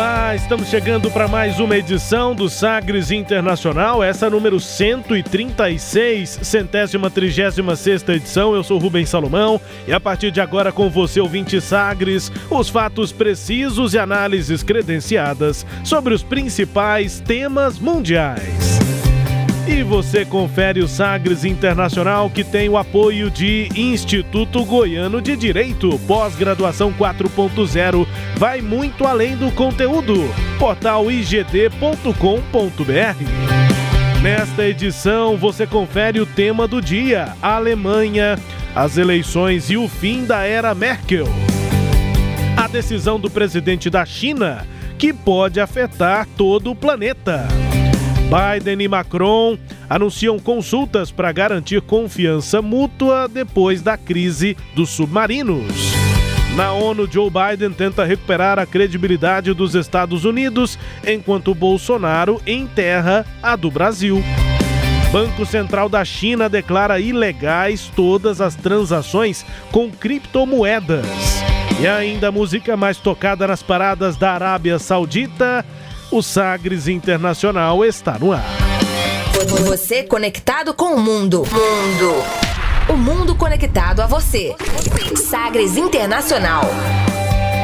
Olá, estamos chegando para mais uma edição do Sagres Internacional, essa número 136, centésima trigésima sexta edição. Eu sou Rubens Salomão e a partir de agora com você, ouvinte Sagres, os fatos precisos e análises credenciadas sobre os principais temas mundiais. E você confere o Sagres Internacional que tem o apoio de Instituto Goiano de Direito, pós-graduação 4.0, vai muito além do conteúdo. Portal igd.com.br. Nesta edição você confere o tema do dia: Alemanha, as eleições e o fim da era Merkel. A decisão do presidente da China que pode afetar todo o planeta. Biden e Macron anunciam consultas para garantir confiança mútua depois da crise dos submarinos. Na ONU, Joe Biden tenta recuperar a credibilidade dos Estados Unidos, enquanto Bolsonaro enterra a do Brasil. Banco Central da China declara ilegais todas as transações com criptomoedas. E ainda a música mais tocada nas paradas da Arábia Saudita o Sagres Internacional está no ar. Você conectado com o mundo. Mundo. O mundo conectado a você. Sagres Internacional.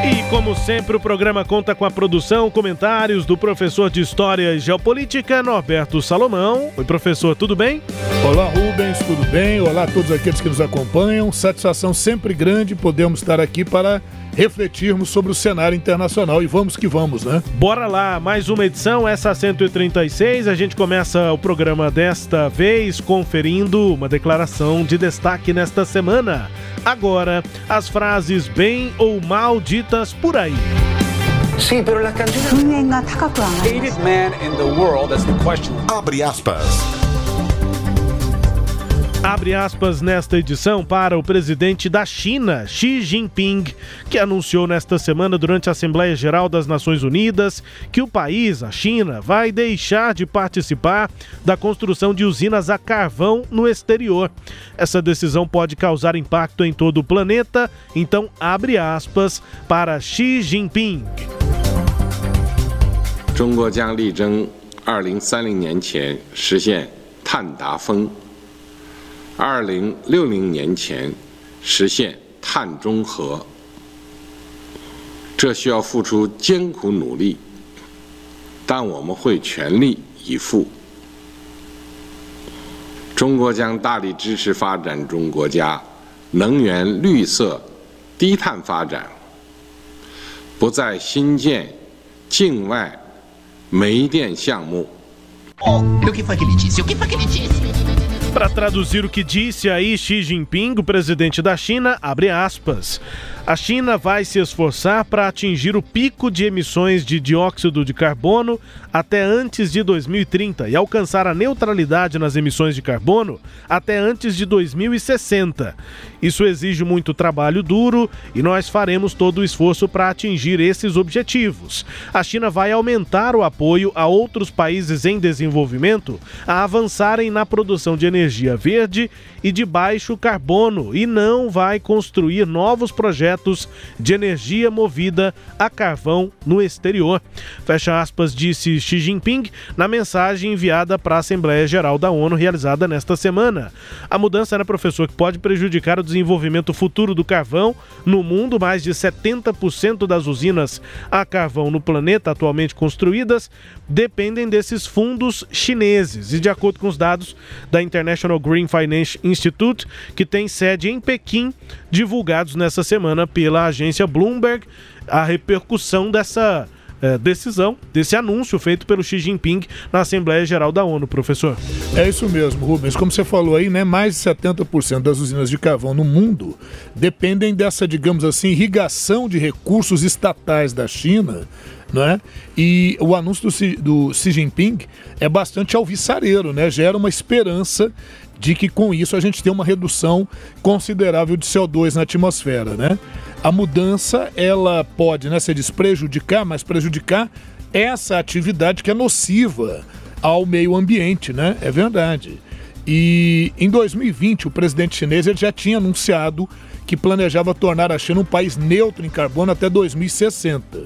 E como sempre, o programa conta com a produção, comentários do professor de História e Geopolítica, Norberto Salomão. Oi, professor, tudo bem? Olá, Rubens, tudo bem? Olá a todos aqueles que nos acompanham. Satisfação sempre grande podemos estar aqui para refletirmos sobre o cenário internacional e vamos que vamos, né? Bora lá, mais uma edição, essa 136. A gente começa o programa desta vez conferindo uma declaração de destaque nesta semana. Agora, as frases bem ou mal ditas por aí. Sim, la canción... Hated man Abre aspas nesta edição para o presidente da China, Xi Jinping, que anunciou nesta semana durante a Assembleia Geral das Nações Unidas que o país, a China, vai deixar de participar da construção de usinas a carvão no exterior. Essa decisão pode causar impacto em todo o planeta, então abre aspas para Xi Jinping. 中国将力争二零三零年前实现碳达峰。 二零六零年前实现碳中和，这需要付出艰苦努力，但我们会全力以赴。中国将大力支持发展中国家能源绿色、低碳发展，不再新建境外煤电项目。哦 Para traduzir o que disse aí Xi Jinping, o presidente da China, abre aspas. A China vai se esforçar para atingir o pico de emissões de dióxido de carbono até antes de 2030 e alcançar a neutralidade nas emissões de carbono até antes de 2060. Isso exige muito trabalho duro e nós faremos todo o esforço para atingir esses objetivos. A China vai aumentar o apoio a outros países em desenvolvimento a avançarem na produção de energia verde e de baixo carbono e não vai construir novos projetos de energia movida a carvão no exterior. Fecha aspas, disse Xi Jinping na mensagem enviada para a Assembleia Geral da ONU realizada nesta semana. A mudança, né, professor, que pode prejudicar o desenvolvimento futuro do carvão no mundo. Mais de 70% das usinas a carvão no planeta atualmente construídas dependem desses fundos chineses. E de acordo com os dados da International Green Finance Institute, que tem sede em Pequim, divulgados nessa semana pela agência Bloomberg, a repercussão dessa é, decisão, desse anúncio feito pelo Xi Jinping na Assembleia Geral da ONU, professor. É isso mesmo, Rubens. Como você falou aí, né, mais de 70% das usinas de carvão no mundo dependem dessa, digamos assim, irrigação de recursos estatais da China. Né? E o anúncio do Xi, do Xi Jinping é bastante alvissareiro, né? gera uma esperança de que com isso a gente tem uma redução considerável de CO2 na atmosfera. Né? A mudança ela pode, né, se diz prejudicar, mas prejudicar essa atividade que é nociva ao meio ambiente, né? É verdade. E em 2020, o presidente chinês ele já tinha anunciado que planejava tornar a China um país neutro em carbono até 2060.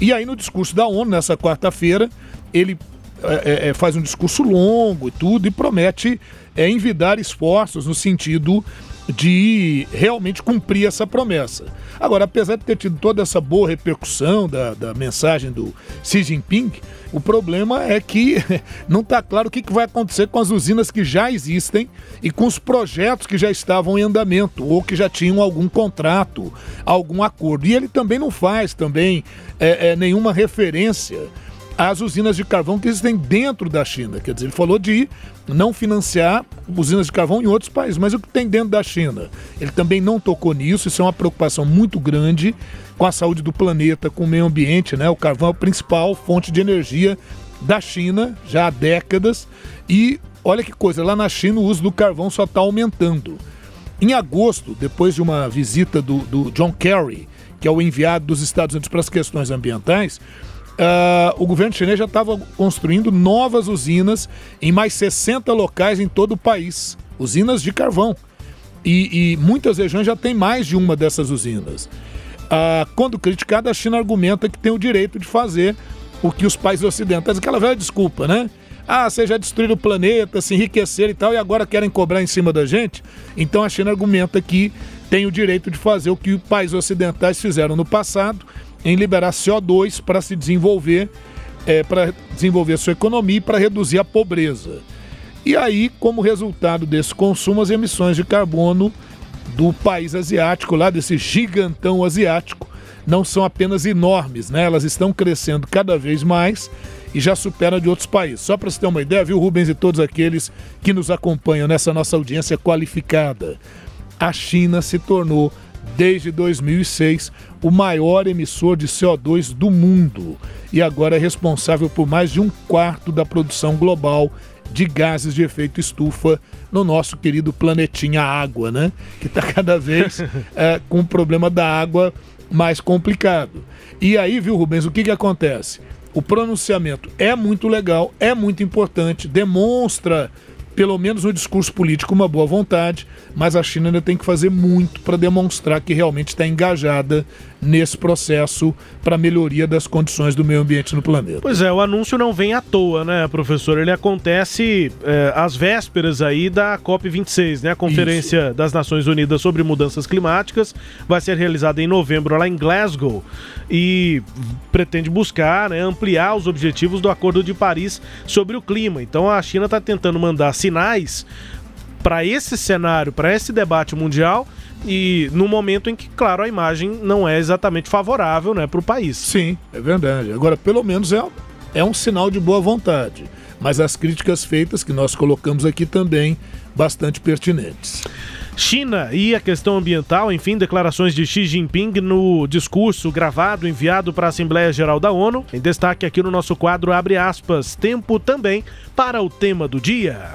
E aí, no discurso da ONU, nessa quarta-feira, ele é, é, faz um discurso longo e tudo, e promete é, envidar esforços no sentido de realmente cumprir essa promessa. Agora, apesar de ter tido toda essa boa repercussão da, da mensagem do Xi Jinping, o problema é que não está claro o que, que vai acontecer com as usinas que já existem e com os projetos que já estavam em andamento ou que já tinham algum contrato, algum acordo. E ele também não faz também é, é, nenhuma referência às usinas de carvão que existem dentro da China. Quer dizer, ele falou de não financiar usinas de carvão em outros países, mas o que tem dentro da China? Ele também não tocou nisso, isso é uma preocupação muito grande com a saúde do planeta, com o meio ambiente, né? O carvão é a principal fonte de energia da China já há décadas e olha que coisa, lá na China o uso do carvão só está aumentando. Em agosto, depois de uma visita do, do John Kerry, que é o enviado dos Estados Unidos para as questões ambientais, Uh, o governo chinês já estava construindo novas usinas em mais 60 locais em todo o país usinas de carvão. E, e muitas regiões já tem mais de uma dessas usinas. Uh, quando criticada, a China argumenta que tem o direito de fazer o que os países ocidentais. Aquela velha desculpa, né? Ah, vocês já destruíram o planeta, se enriqueceram e tal, e agora querem cobrar em cima da gente? Então a China argumenta que tem o direito de fazer o que os países ocidentais fizeram no passado em liberar CO2 para se desenvolver, é, para desenvolver sua economia e para reduzir a pobreza. E aí, como resultado desse consumo, as emissões de carbono do país asiático, lá desse gigantão asiático, não são apenas enormes, né? Elas estão crescendo cada vez mais e já superam de outros países. Só para você ter uma ideia, viu, Rubens e todos aqueles que nos acompanham nessa nossa audiência qualificada, a China se tornou desde 2006 o maior emissor de CO2 do mundo e agora é responsável por mais de um quarto da produção global de gases de efeito estufa no nosso querido planetinha água, né? Que está cada vez é, com o problema da água mais complicado. E aí, viu, Rubens, o que, que acontece? O pronunciamento é muito legal, é muito importante, demonstra pelo menos no discurso político, uma boa vontade, mas a China ainda tem que fazer muito para demonstrar que realmente está engajada nesse processo para melhoria das condições do meio ambiente no planeta. Pois é, o anúncio não vem à toa, né, professor? Ele acontece é, às vésperas aí da COP26, né, a Conferência Isso. das Nações Unidas sobre Mudanças Climáticas, vai ser realizada em novembro lá em Glasgow e pretende buscar né, ampliar os objetivos do Acordo de Paris sobre o clima. Então a China está tentando mandar sinais para esse cenário, para esse debate mundial e no momento em que, claro, a imagem não é exatamente favorável né, para o país. Sim, é verdade. Agora, pelo menos é, é um sinal de boa vontade. Mas as críticas feitas que nós colocamos aqui também bastante pertinentes. China e a questão ambiental, enfim, declarações de Xi Jinping no discurso gravado enviado para a Assembleia Geral da ONU. Em destaque aqui no nosso quadro abre aspas, tempo também para o tema do dia.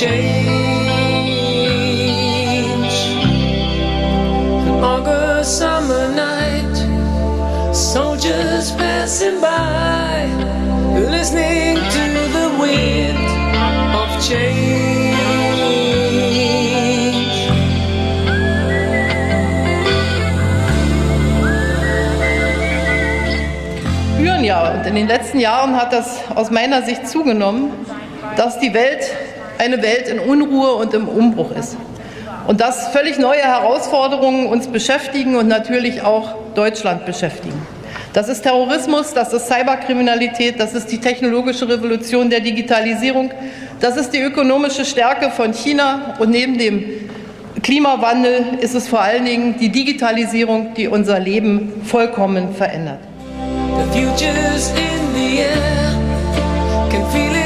change. An August summer night, soldiers passing by, listening to the wind of change. Spüren ja, und in den letzten Jahren hat das aus meiner Sicht zugenommen dass die Welt eine Welt in Unruhe und im Umbruch ist. Und dass völlig neue Herausforderungen uns beschäftigen und natürlich auch Deutschland beschäftigen. Das ist Terrorismus, das ist Cyberkriminalität, das ist die technologische Revolution der Digitalisierung, das ist die ökonomische Stärke von China und neben dem Klimawandel ist es vor allen Dingen die Digitalisierung, die unser Leben vollkommen verändert. The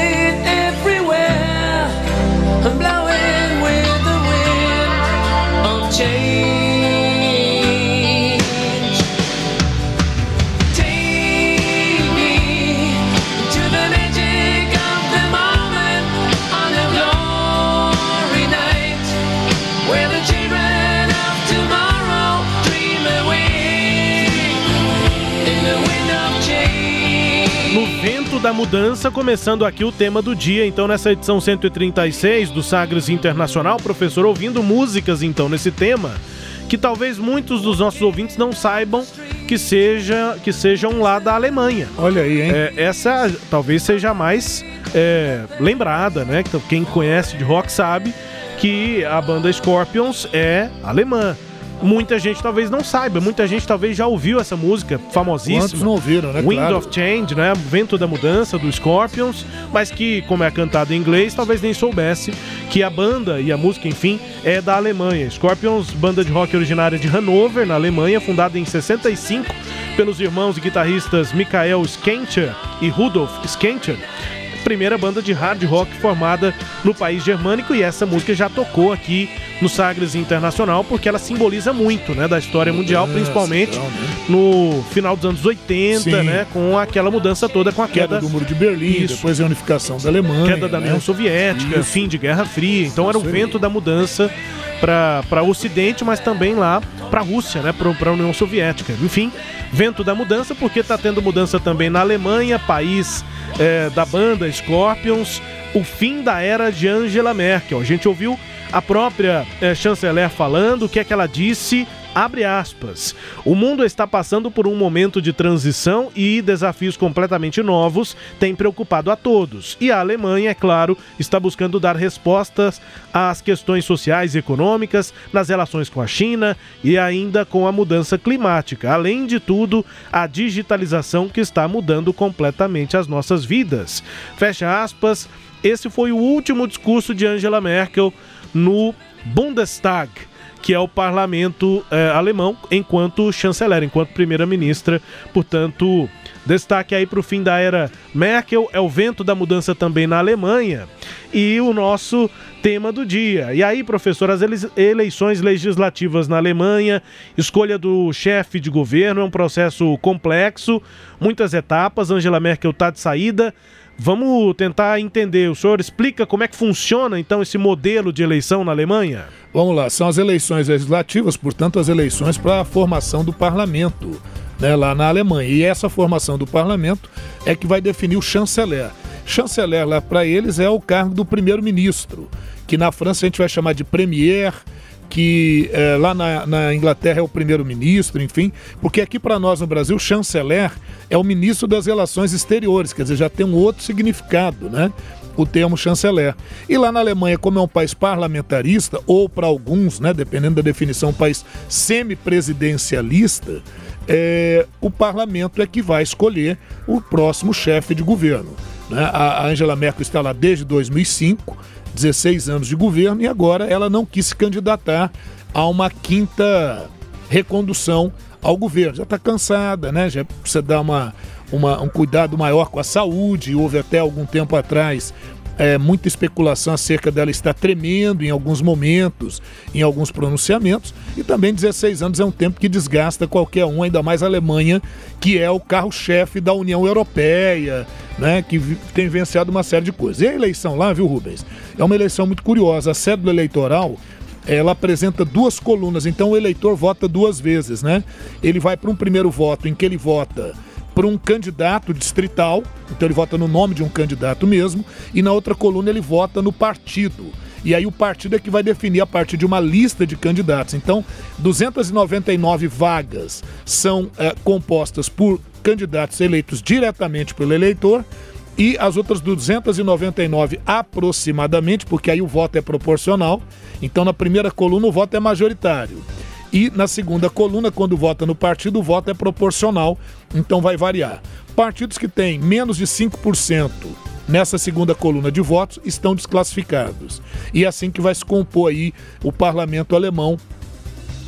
da mudança, começando aqui o tema do dia. Então, nessa edição 136 do Sagres Internacional, professor, ouvindo músicas então nesse tema, que talvez muitos dos nossos ouvintes não saibam que seja que sejam lá da Alemanha. Olha aí, hein? É, essa talvez seja a mais é, lembrada, né? Quem conhece de rock sabe que a banda Scorpions é alemã. Muita gente talvez não saiba, muita gente talvez já ouviu essa música famosíssima. Quantos não ouviram, né? Wind claro. of Change, né? Vento da Mudança, do Scorpions, mas que, como é cantado em inglês, talvez nem soubesse que a banda e a música, enfim, é da Alemanha. Scorpions, banda de rock originária de Hannover, na Alemanha, fundada em 65 pelos irmãos e guitarristas Michael Skenter e Rudolf Skenter primeira banda de hard rock formada no país germânico e essa música já tocou aqui no Sagres Internacional porque ela simboliza muito, né, da história mundial, principalmente no final dos anos 80, Sim. né, com aquela mudança toda com a queda, queda do Muro de Berlim, Isso. depois a unificação da Alemanha, queda da União né? Soviética, Isso. fim de Guerra Fria. Então era o vento da mudança para o Ocidente, mas também lá para a Rússia, né, para a União Soviética. Enfim, vento da mudança, porque está tendo mudança também na Alemanha, país é, da banda Scorpions, o fim da era de Angela Merkel. A gente ouviu a própria é, chanceler falando o que é que ela disse Abre aspas. O mundo está passando por um momento de transição e desafios completamente novos têm preocupado a todos. E a Alemanha, é claro, está buscando dar respostas às questões sociais e econômicas, nas relações com a China e ainda com a mudança climática. Além de tudo, a digitalização que está mudando completamente as nossas vidas. Fecha aspas. Esse foi o último discurso de Angela Merkel no Bundestag que é o parlamento é, alemão, enquanto chanceler, enquanto primeira-ministra. Portanto, destaque aí para o fim da era Merkel, é o vento da mudança também na Alemanha. E o nosso tema do dia. E aí, professor, as eleições legislativas na Alemanha, escolha do chefe de governo é um processo complexo, muitas etapas. Angela Merkel está de saída. Vamos tentar entender. O senhor explica como é que funciona então esse modelo de eleição na Alemanha? Vamos lá, são as eleições legislativas, portanto, as eleições para a formação do parlamento né, lá na Alemanha. E essa formação do parlamento é que vai definir o chanceler. Chanceler lá para eles é o cargo do primeiro-ministro, que na França a gente vai chamar de premier que é, lá na, na, Inglaterra é o primeiro-ministro, enfim, porque aqui para nós no Brasil, chanceler é o ministro das relações exteriores, quer dizer, já tem um outro significado, né? O termo chanceler. E lá na Alemanha, como é um país parlamentarista, ou para alguns, né, dependendo da definição, um país semipresidencialista, é, o parlamento é que vai escolher o próximo chefe de governo. Né? A Angela Merkel está lá desde 2005 16 anos de governo e agora ela não quis se candidatar a uma quinta recondução ao governo. Já está cansada, né? Já precisa dar uma, uma, um cuidado maior com a saúde. Houve até algum tempo atrás é, muita especulação acerca dela estar tremendo em alguns momentos, em alguns pronunciamentos, e também 16 anos é um tempo que desgasta qualquer um, ainda mais a Alemanha, que é o carro-chefe da União Europeia, né, que tem vencido uma série de coisas. E a eleição lá, viu, Rubens? É uma eleição muito curiosa. A cédula eleitoral ela apresenta duas colunas, então o eleitor vota duas vezes, né? Ele vai para um primeiro voto em que ele vota para um candidato distrital, então ele vota no nome de um candidato mesmo, e na outra coluna ele vota no partido. E aí o partido é que vai definir a partir de uma lista de candidatos. Então, 299 vagas são é, compostas por candidatos eleitos diretamente pelo eleitor e as outras 299 aproximadamente, porque aí o voto é proporcional. Então, na primeira coluna, o voto é majoritário. E na segunda coluna, quando vota no partido, o voto é proporcional, então vai variar. Partidos que têm menos de 5% nessa segunda coluna de votos estão desclassificados. E é assim que vai se compor aí o parlamento alemão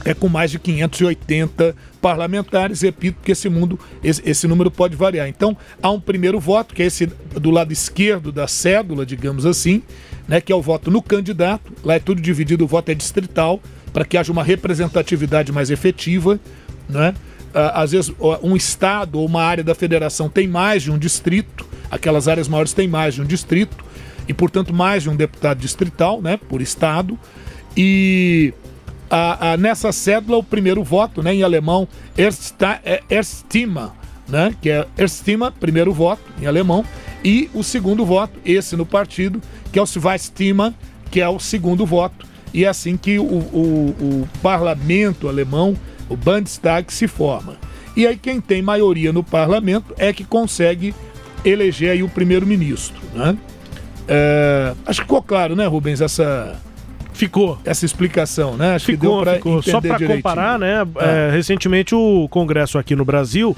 é com mais de 580 parlamentares, repito, porque esse mundo, esse, esse, número pode variar. Então, há um primeiro voto, que é esse do lado esquerdo da cédula, digamos assim, né, que é o voto no candidato. Lá é tudo dividido, o voto é distrital, para que haja uma representatividade mais efetiva, né? Às vezes, um estado ou uma área da federação tem mais de um distrito, aquelas áreas maiores têm mais de um distrito, e, portanto, mais de um deputado distrital, né, por estado. E a, a, nessa cédula o primeiro voto, né, em alemão, Ersta, é, Erstima, né, que é Erstima, primeiro voto em alemão, e o segundo voto, esse no partido, que é o Zweistima, que é o segundo voto. E é assim que o, o, o parlamento alemão, o Bundestag, se forma. E aí quem tem maioria no parlamento é que consegue eleger aí o primeiro-ministro, né? É, acho que ficou claro, né, Rubens, essa, Ficou. Essa explicação, né? Acho ficou, que ficou. Só para comparar, né? Ah. É, recentemente o Congresso aqui no Brasil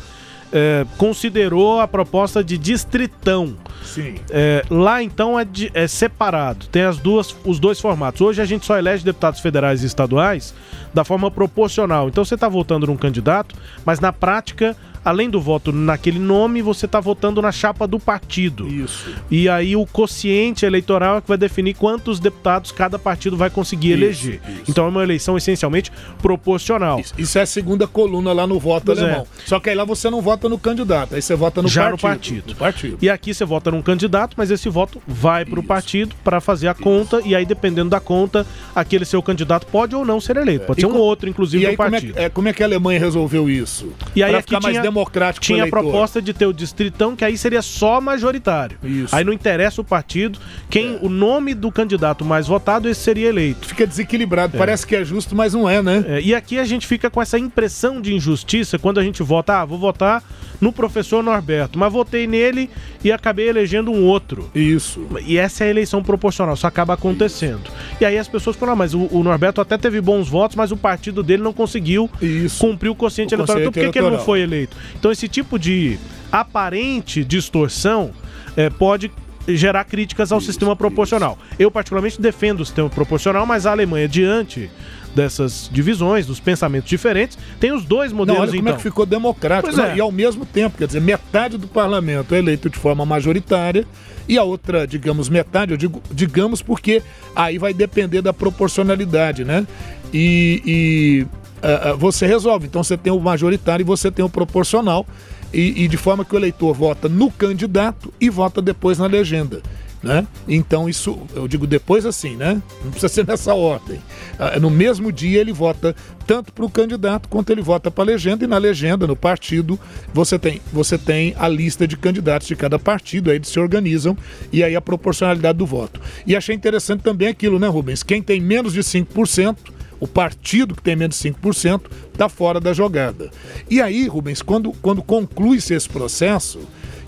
é, considerou a proposta de distritão. Sim. É, lá então é, de, é, separado, tem as duas, os dois formatos. Hoje a gente só elege deputados federais e estaduais da forma proporcional. Então você está votando num candidato, mas na prática além do voto naquele nome, você está votando na chapa do partido. Isso. E aí o quociente eleitoral é que vai definir quantos deputados cada partido vai conseguir isso, eleger. Isso. Então é uma eleição essencialmente proporcional. Isso, isso, é a segunda coluna lá no voto pois alemão. É. Só que aí lá você não vota no candidato, aí você vota no Já partido. no partido. No partido. E aqui você vota num candidato, mas esse voto vai para o partido para fazer a conta e aí dependendo da conta, aquele seu candidato pode ou não ser eleito. Pode e ser um outro, inclusive, e aí, do partido. Como é, é, como é que a Alemanha resolveu isso? E aí aqui ficar tinha... mais democrático Tinha a proposta de ter o distritão, que aí seria só majoritário. Isso. Aí não interessa o partido, quem é. o nome do candidato mais votado, esse seria eleito. Fica desequilibrado, é. parece que é justo, mas não é, né? É. E aqui a gente fica com essa impressão de injustiça quando a gente vota, ah, vou votar no professor Norberto, mas votei nele e acabei elegendo um outro. Isso. E essa é a eleição proporcional, isso acaba acontecendo. Isso. E aí as pessoas falam, ah, mas o, o, Norberto até teve bons votos, mas o partido dele não conseguiu isso. cumprir o consciente eleitoral. Então por que, que ele não foi eleito? Então esse tipo de aparente distorção é, pode gerar críticas ao isso, sistema proporcional. Isso. Eu, particularmente, defendo o sistema proporcional, mas a Alemanha, diante dessas divisões, dos pensamentos diferentes, tem os dois modelos, Não, olha como então. é que ficou democrático. É. E ao mesmo tempo, quer dizer, metade do parlamento é eleito de forma majoritária e a outra, digamos, metade, eu digo, digamos, porque aí vai depender da proporcionalidade, né? E, e uh, você resolve. Então você tem o majoritário e você tem o proporcional. E, e de forma que o eleitor vota no candidato e vota depois na legenda né? Então isso, eu digo depois assim, né? Não precisa ser nessa ordem. Ah, no mesmo dia ele vota tanto para o candidato quanto ele vota para a legenda e na legenda, no partido, você tem, você tem a lista de candidatos de cada partido, aí eles se organizam e aí a proporcionalidade do voto. E achei interessante também aquilo, né, Rubens? Quem tem menos de 5%, o partido que tem menos de 5% está fora da jogada. E aí, Rubens, quando, quando conclui-se esse processo,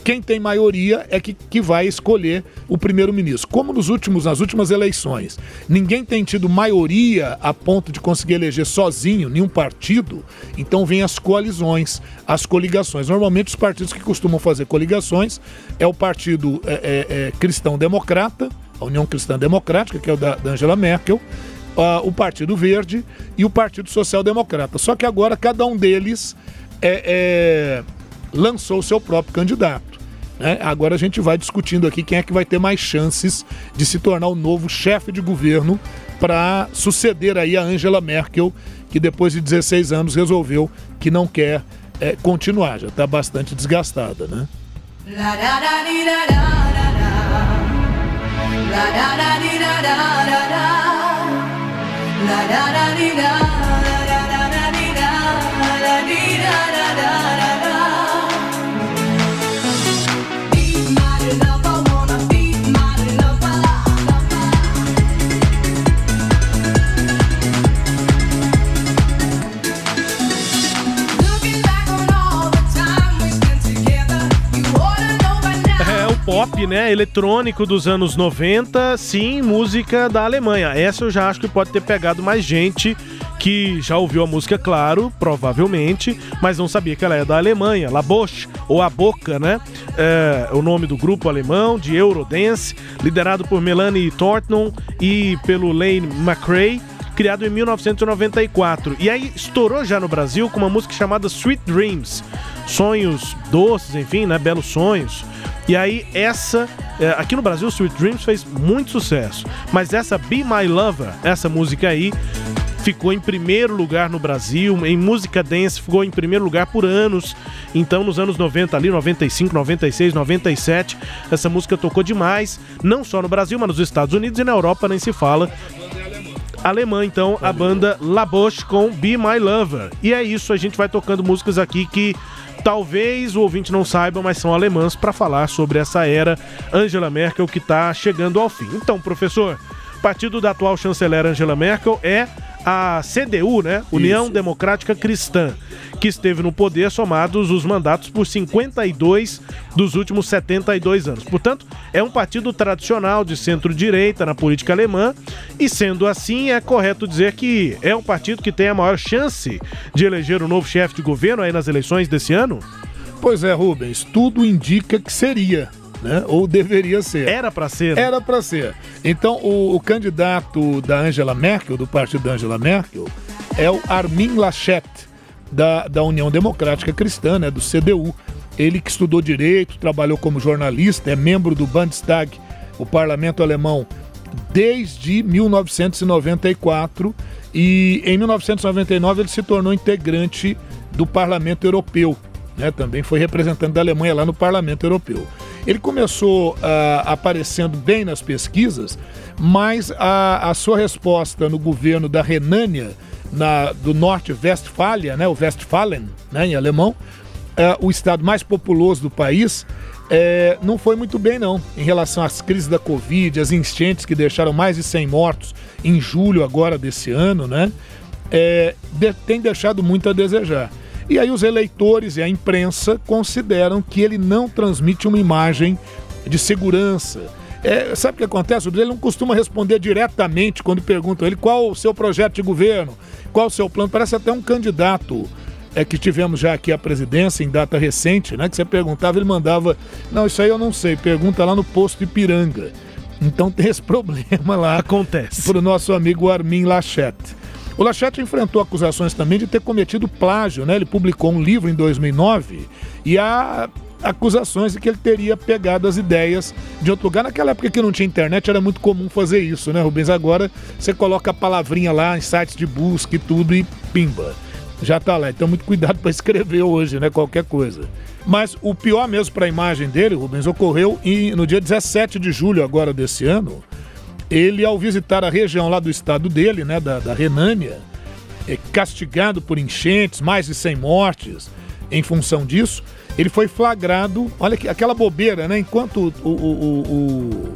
quem tem maioria é que, que vai escolher o primeiro-ministro. Como nos últimos, nas últimas eleições, ninguém tem tido maioria a ponto de conseguir eleger sozinho nenhum partido, então vem as coalizões, as coligações. Normalmente os partidos que costumam fazer coligações é o Partido é, é, é, Cristão Democrata, a União Cristã Democrática, que é o da, da Angela Merkel, uh, o Partido Verde e o Partido Social Democrata. Só que agora cada um deles é, é, lançou o seu próprio candidato. Né? Agora a gente vai discutindo aqui quem é que vai ter mais chances de se tornar o novo chefe de governo para suceder aí a Angela Merkel, que depois de 16 anos resolveu que não quer é, continuar, já está bastante desgastada, né? La, La la la dee da la la la, dee da da dee da da pop, né, eletrônico dos anos 90, sim, música da Alemanha. Essa eu já acho que pode ter pegado mais gente que já ouviu a música, claro, provavelmente, mas não sabia que ela é da Alemanha. La Boche, ou A Boca, né? É o nome do grupo alemão de Eurodance, liderado por Melanie Thornton e pelo Lane McRae criado em 1994. E aí estourou já no Brasil com uma música chamada Sweet Dreams. Sonhos doces, enfim, né? Belos sonhos. E aí essa, é, aqui no Brasil, Sweet Dreams fez muito sucesso. Mas essa Be My Lover, essa música aí, ficou em primeiro lugar no Brasil, em música dance ficou em primeiro lugar por anos. Então, nos anos 90 ali, 95, 96, 97, essa música tocou demais, não só no Brasil, mas nos Estados Unidos e na Europa nem se fala. Alemã, então, a banda La Boche com Be My Lover. E é isso, a gente vai tocando músicas aqui que talvez o ouvinte não saiba, mas são alemãs para falar sobre essa era Angela Merkel que está chegando ao fim. Então, professor, partido da atual chanceler Angela Merkel é a CDU, né? União Isso. Democrática Cristã, que esteve no poder somados os mandatos por 52 dos últimos 72 anos. Portanto, é um partido tradicional de centro-direita na política alemã e, sendo assim, é correto dizer que é um partido que tem a maior chance de eleger o um novo chefe de governo aí nas eleições desse ano? Pois é, Rubens, tudo indica que seria né? Ou deveria ser. Era para ser. Né? Era para ser. Então, o, o, candidato da Angela Merkel, do partido da Angela Merkel, é o Armin Laschet, da, da União Democrática Cristã, né? Do CDU. Ele que estudou direito, trabalhou como jornalista, é membro do Bundestag, o parlamento alemão, desde 1994 e em 1999 ele se tornou integrante do Parlamento Europeu. Né? Também foi representante da Alemanha lá no Parlamento Europeu. Ele começou uh, aparecendo bem nas pesquisas, mas a, a sua resposta no governo da Renânia, na, do Norte Westfália, né, o Westfalen, né, em alemão, uh, o estado mais populoso do país, é, não foi muito bem, não, em relação às crises da Covid, as enchentes que deixaram mais de 100 mortos em julho agora desse ano, né? É, de, tem deixado muito a desejar. E aí os eleitores e a imprensa consideram que ele não transmite uma imagem de segurança. É, sabe o que acontece? Ele não costuma responder diretamente quando perguntam ele qual o seu projeto de governo, qual o seu plano. Parece até um candidato é que tivemos já aqui a presidência em data recente, né? Que você perguntava, ele mandava, não, isso aí eu não sei, pergunta lá no posto Ipiranga. Então tem esse problema lá. Acontece. Para o nosso amigo Armin Lachette. O Lachete enfrentou acusações também de ter cometido plágio, né? Ele publicou um livro em 2009 e há acusações de que ele teria pegado as ideias de outro lugar. Naquela época que não tinha internet era muito comum fazer isso, né, Rubens? Agora você coloca a palavrinha lá em sites de busca e tudo e pimba. Já tá lá. Então muito cuidado para escrever hoje, né, qualquer coisa. Mas o pior mesmo para a imagem dele, Rubens, ocorreu em, no dia 17 de julho agora desse ano, ele, ao visitar a região lá do estado dele, né, da, da Renânia, é castigado por enchentes, mais de 100 mortes em função disso, ele foi flagrado, olha que, aquela bobeira, né? Enquanto o, o, o,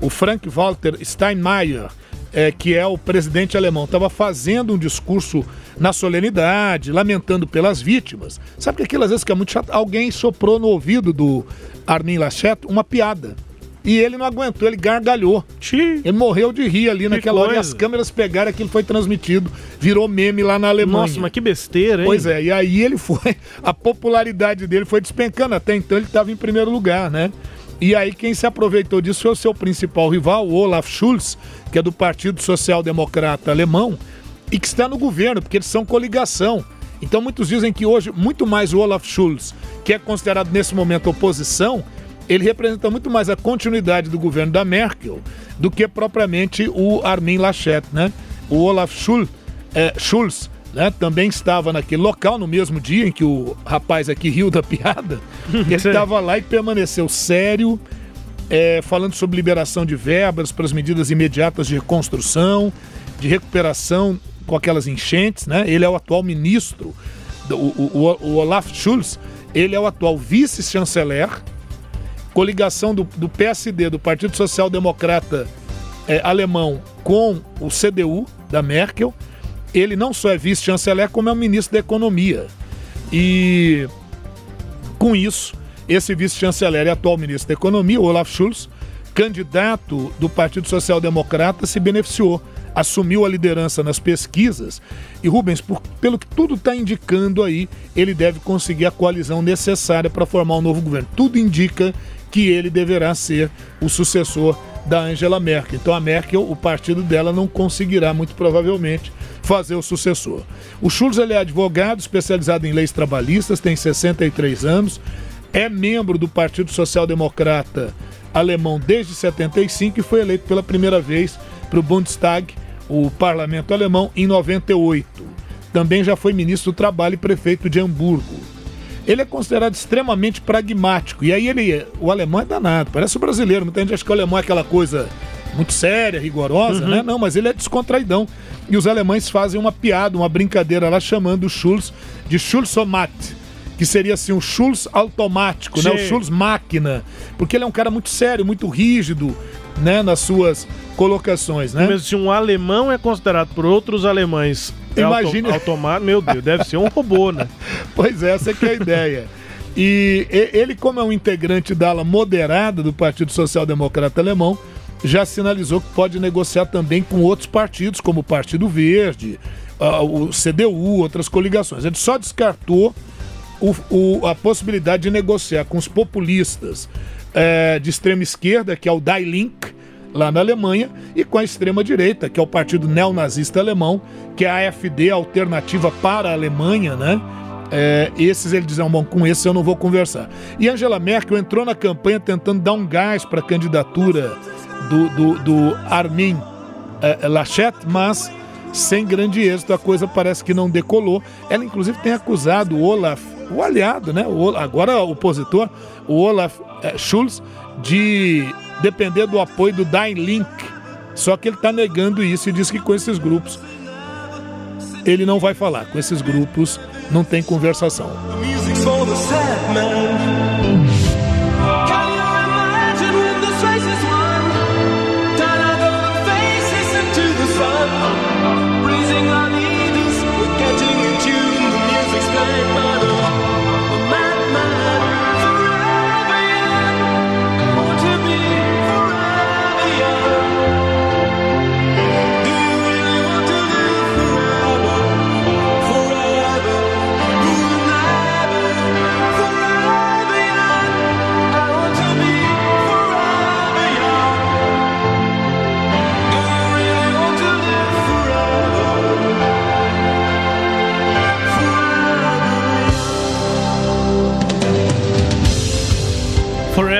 o, Frank Walter Steinmeier, é, que é o presidente alemão, estava fazendo um discurso na solenidade, lamentando pelas vítimas. Sabe que aquilo às vezes que é muito chato? Alguém soprou no ouvido do Armin Laschet uma piada. E ele não aguentou, ele gargalhou. Xiii. Ele morreu de rir ali que naquela coisa. hora. E as câmeras pegaram aquilo foi transmitido. Virou meme lá na Alemanha. Nossa, mas que besteira, hein? Pois é, e aí ele foi. A popularidade dele foi despencando. Até então ele estava em primeiro lugar, né? E aí quem se aproveitou disso foi o seu principal rival, o Olaf Schulz, que é do Partido Social Democrata Alemão, e que está no governo, porque eles são coligação. Então muitos dizem que hoje, muito mais o Olaf Schulz, que é considerado nesse momento oposição, ele representa muito mais a continuidade do governo da Merkel do que propriamente o Armin Laschet, né? O Olaf Schulz, é, Schulz né, também estava naquele local no mesmo dia em que o rapaz aqui riu da piada. ele estava lá e permaneceu sério, é, falando sobre liberação de verbas para as medidas imediatas de reconstrução, de recuperação com aquelas enchentes, né? Ele é o atual ministro, o, o, o Olaf Schulz, ele é o atual vice-chanceler coligação do, do PSD, do Partido Social Democrata é, alemão, com o CDU da Merkel. Ele não só é vice-chanceler, como é o ministro da Economia. E com isso, esse vice-chanceler e atual ministro da Economia, Olaf Scholz, candidato do Partido Social Democrata, se beneficiou, assumiu a liderança nas pesquisas e Rubens, por, pelo que tudo está indicando aí, ele deve conseguir a coalizão necessária para formar um novo governo. Tudo indica que ele deverá ser o sucessor da Angela Merkel. Então a Merkel, o partido dela não conseguirá muito provavelmente fazer o sucessor. O Schulz ele é advogado especializado em leis trabalhistas, tem 63 anos, é membro do Partido Social Democrata alemão desde 75 e foi eleito pela primeira vez para o Bundestag, o parlamento alemão, em 98. Também já foi ministro do Trabalho e prefeito de Hamburgo. Ele é considerado extremamente pragmático. E aí ele, o alemão é danado, parece o brasileiro. Muita gente acha que o alemão é aquela coisa muito séria, rigorosa, uhum. né? Não, mas ele é descontraidão. E os alemães fazem uma piada, uma brincadeira lá chamando o Schulz de Schulzomat que seria assim um Schulz automático, Sim. né? O Schulz máquina, porque ele é um cara muito sério, muito rígido, né, nas suas colocações, né? Mas se um alemão é considerado por outros alemães Imagine... auto automático, meu Deus, deve ser um robô, né? pois é, essa é que é a ideia. E ele, como é um integrante da ala moderada do Partido Social Democrata Alemão, já sinalizou que pode negociar também com outros partidos, como o Partido Verde, o CDU, outras coligações. Ele só descartou o, o, a possibilidade de negociar com os populistas é, de extrema esquerda, que é o Die Link, lá na Alemanha, e com a extrema direita, que é o Partido Neonazista Alemão, que é a AfD, Alternativa para a Alemanha, né? É, esses ele dizem, bom, com esses eu não vou conversar. E Angela Merkel entrou na campanha tentando dar um gás para a candidatura do, do, do Armin é, Laschet, mas sem grande êxito, a coisa parece que não decolou. Ela, inclusive, tem acusado o Olaf o aliado, né? O, agora opositor, o Olaf é, Schulz, de depender do apoio do Die Link. Só que ele está negando isso e diz que com esses grupos ele não vai falar. Com esses grupos não tem conversação.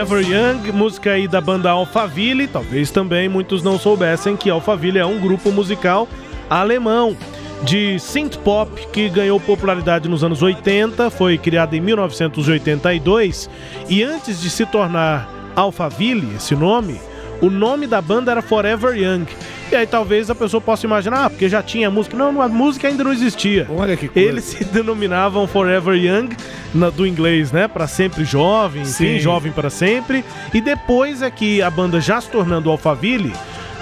Forever Young, música aí da banda Alphaville. Talvez também muitos não soubessem que Alphaville é um grupo musical alemão de synth pop que ganhou popularidade nos anos 80, foi criado em 1982 e antes de se tornar Alphaville, esse nome, o nome da banda era Forever Young. E aí talvez a pessoa possa imaginar, ah, porque já tinha música. Não, a música ainda não existia. Olha que coisa. Eles se denominavam Forever Young, na, do inglês, né? Para sempre jovem, enfim, jovem para sempre. E depois é que a banda já se tornando Alphaville,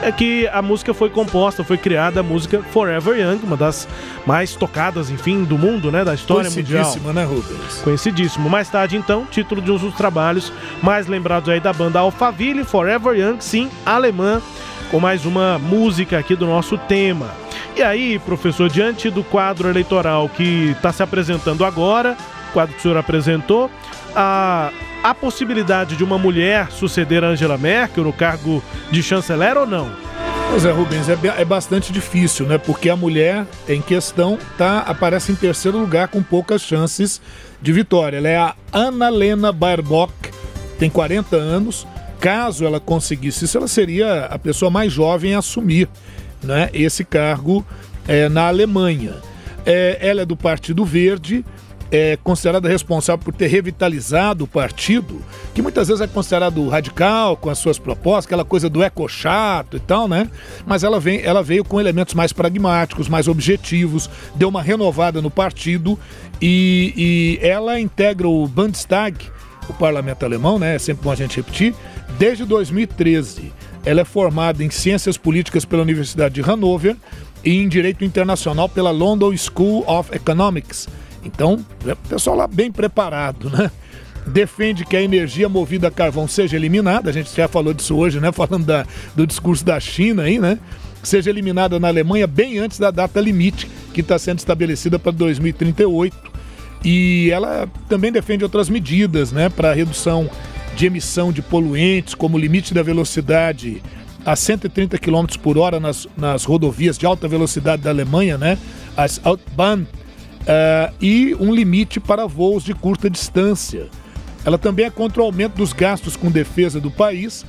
é que a música foi composta, foi criada a música Forever Young, uma das mais tocadas, enfim, do mundo, né, da história mundial. Conhecidíssima, né, Rubens? Conhecidíssimo. Mais tarde, então, título de um dos trabalhos mais lembrados aí da banda Alphaville, Forever Young, sim, alemã, com mais uma música aqui do nosso tema. E aí, professor, diante do quadro eleitoral que está se apresentando agora, o quadro que o senhor apresentou, a Há possibilidade de uma mulher suceder a Angela Merkel no cargo de chanceler ou não? Pois é, Rubens, é, é, bastante difícil, né? Porque a mulher em questão tá, aparece em terceiro lugar com poucas chances de vitória. Ela é a Ana-Lena Baerbock, tem 40 anos. Caso ela conseguisse isso, ela seria a pessoa mais jovem a assumir né, esse cargo é, na Alemanha. É, ela é do Partido Verde, é considerada responsável por ter revitalizado o partido, que muitas vezes é considerado radical com as suas propostas, aquela coisa do eco chato e tal, né? Mas ela, vem, ela veio com elementos mais pragmáticos, mais objetivos, deu uma renovada no partido e, e ela integra o Bundestag, o parlamento alemão, né? É sempre bom a gente repetir, desde 2013. Ela é formada em Ciências Políticas pela Universidade de Hannover e em Direito Internacional pela London School of Economics então, é pessoal lá bem preparado, né? defende que a energia movida a carvão seja eliminada, a gente já falou disso hoje, né? Falando da, do discurso da China aí, né? Seja eliminada na Alemanha bem antes da data limite que está sendo estabelecida para 2038. E ela também defende outras medidas, né, para redução de emissão de poluentes, como limite da velocidade a 130 km por hora nas, nas rodovias de alta velocidade da Alemanha, né, as Autobahn, uh, e um limite para voos de curta distância. Ela também é contra o aumento dos gastos com defesa do país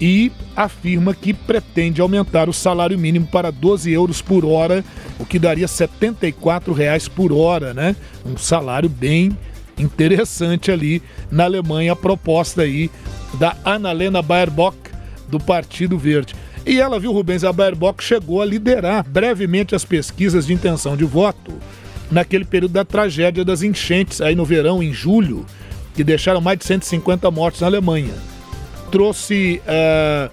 e afirma que pretende aumentar o salário mínimo para 12 euros por hora, o que daria 74 reais por hora, né? Um salário bem interessante ali na Alemanha, a proposta aí da Annalena Baerbock, do Partido Verde. E ela, viu, Rubens, a Baerbock chegou a liderar brevemente as pesquisas de intenção de voto naquele período da tragédia das enchentes, aí no verão, em julho, que deixaram mais de 150 mortos na Alemanha. Trouxe uh,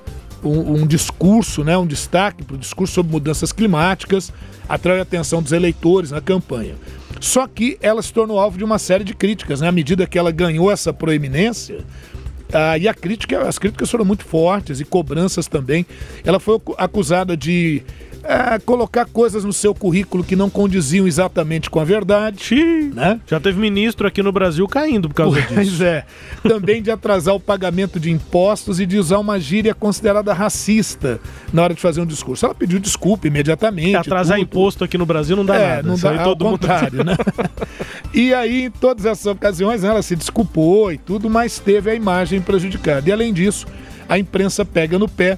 um, um, discurso, né, um destaque para o discurso sobre mudanças climáticas, atrai a atenção dos eleitores na campanha. Só que ela se tornou alvo de uma série de críticas, né? À medida que ela ganhou essa proeminência, ah, e a crítica, as críticas foram muito fortes e cobranças também. Ela foi acusada de é, colocar coisas no seu currículo que não condiziam exatamente com a verdade. Né? Já teve ministro aqui no Brasil caindo por causa pois disso. Pois é. Também de atrasar o pagamento de impostos e de usar uma gíria considerada racista na hora de fazer um discurso. Ela pediu desculpa imediatamente. atrasar tudo. imposto aqui no Brasil não dá é, nada. Não dá, aí todo mundo... né? e aí, em todas essas ocasiões, ela se desculpou e tudo, mas teve a imagem prejudicada. E além disso, a imprensa pega no pé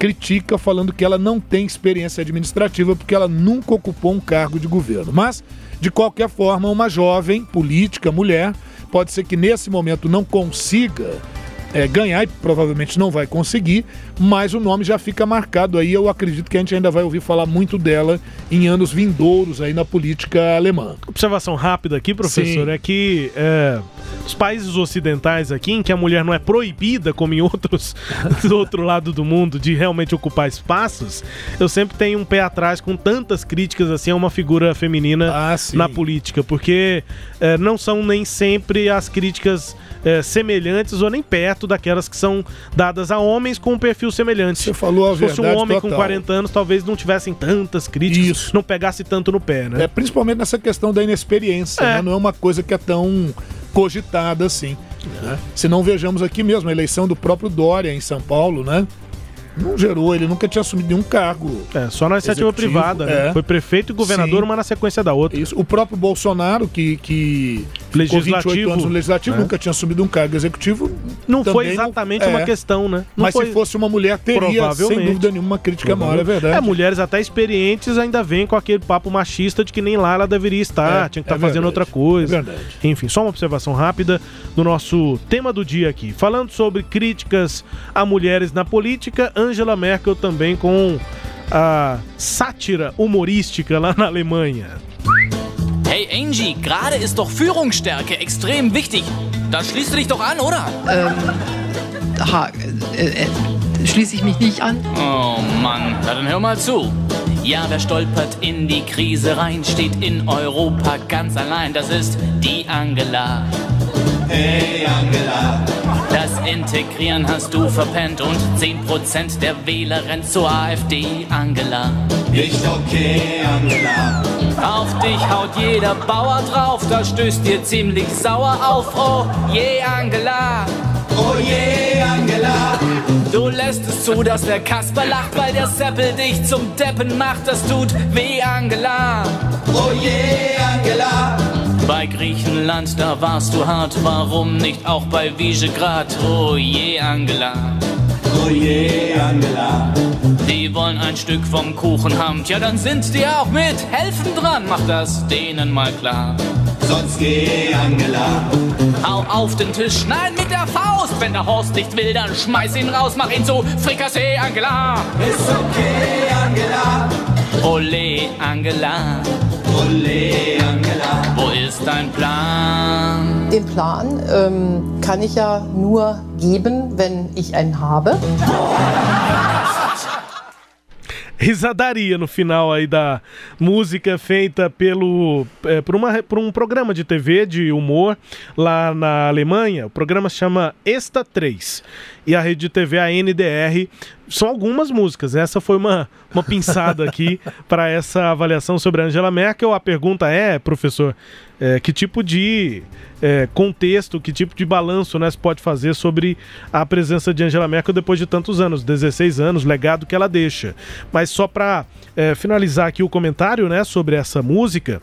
critica falando que ela não tem experiência administrativa porque ela nunca ocupou um cargo de governo. Mas, de qualquer forma, uma jovem política, mulher, pode ser que nesse momento não consiga é, ganhar e provavelmente não vai conseguir, mas o nome já fica marcado aí. Eu acredito que a gente ainda vai ouvir falar muito dela em anos vindouros aí na política alemã. Observação rápida aqui, professor, Sim. é que é, os países ocidentais aqui, em que a mulher não é proibida, como em outros do outro lado do mundo, de realmente ocupar espaços, eu sempre tenho um pé atrás com tantas críticas assim a uma figura feminina ah, na política, porque é, não são nem sempre as críticas é, semelhantes ou nem perto daquelas que são dadas a homens com um perfil semelhante. Você falou a Se fosse um homem total. com 40 anos, talvez não tivessem tantas críticas, Isso. não pegasse tanto no pé, né? É, principalmente nessa questão da inexperiência, é. né? Não é uma coisa que é tão cogitada assim. Né? Se não vejamos aqui mesmo a eleição do próprio Dória em São Paulo, né? Não gerou, ele nunca tinha assumido nenhum cargo. É, só na iniciativa privada, né? é. Foi prefeito e governador, Sim. uma na sequência da outra. Isso. O próprio Bolsonaro, que, que legislativo, anos no legislativo, né? nunca tinha assumido um cargo executivo. Não foi exatamente não, é. uma questão, né? Não Mas foi... se fosse uma mulher, teria, sem dúvida nenhuma, uma crítica maior, é verdade. É, mulheres até experientes ainda vêm com aquele papo machista de que nem lá ela deveria estar, é, tinha que estar é tá fazendo outra coisa. É verdade. Enfim, só uma observação rápida do nosso tema do dia aqui. Falando sobre críticas a mulheres na política, Angela Merkel também com a sátira humorística lá na Alemanha. Hey Angie, gerade ist doch Führungsstärke extrem wichtig. Da schließt du dich doch an, oder? Ähm, ha, äh, äh, schließe ich mich nicht an? Oh Mann, na dann hör mal zu. Ja, wer stolpert in die Krise rein, steht in Europa ganz allein. Das ist die Angela. Hey Angela. Das Integrieren hast du verpennt und 10% der Wähler rennt zur AfD, Angela. Nicht okay, Angela. Auf dich haut jeder Bauer drauf, da stößt dir ziemlich sauer auf. Oh je, Angela. Oh je, yeah, Angela. Du lässt es zu, dass der Kasper lacht, weil der Seppel dich zum Deppen macht. Das tut weh, Angela. Oh je, yeah, Angela. Bei Griechenland, da warst du hart, warum nicht auch bei Visegrad? Oh je, Angela. Oh je, Angela. Die wollen ein Stück vom Kuchen haben, tja, dann sind die auch mit helfen dran, mach das denen mal klar. Sonst geh, Angela. Hau auf den Tisch, nein, mit der Faust. Wenn der Horst nicht will, dann schmeiß ihn raus, mach ihn zu Frikassee, Angela. Ist okay, Angela. Ole, Angela. Ole, Angela. Wo ist dein Plan? Den Plan ähm, kann ich ja nur geben, wenn ich einen habe. risadaria no final aí da música feita pelo é, por, uma, por um programa de TV de humor lá na Alemanha. O programa se chama Esta 3 e a rede de TV a NDR são algumas músicas. Essa foi uma, uma pinçada aqui para essa avaliação sobre a Angela Merkel. A pergunta é, professor, é, que tipo de é, contexto, que tipo de balanço né, se pode fazer sobre a presença de Angela Merkel depois de tantos anos, 16 anos, legado que ela deixa. Mas só para é, finalizar aqui o comentário né, sobre essa música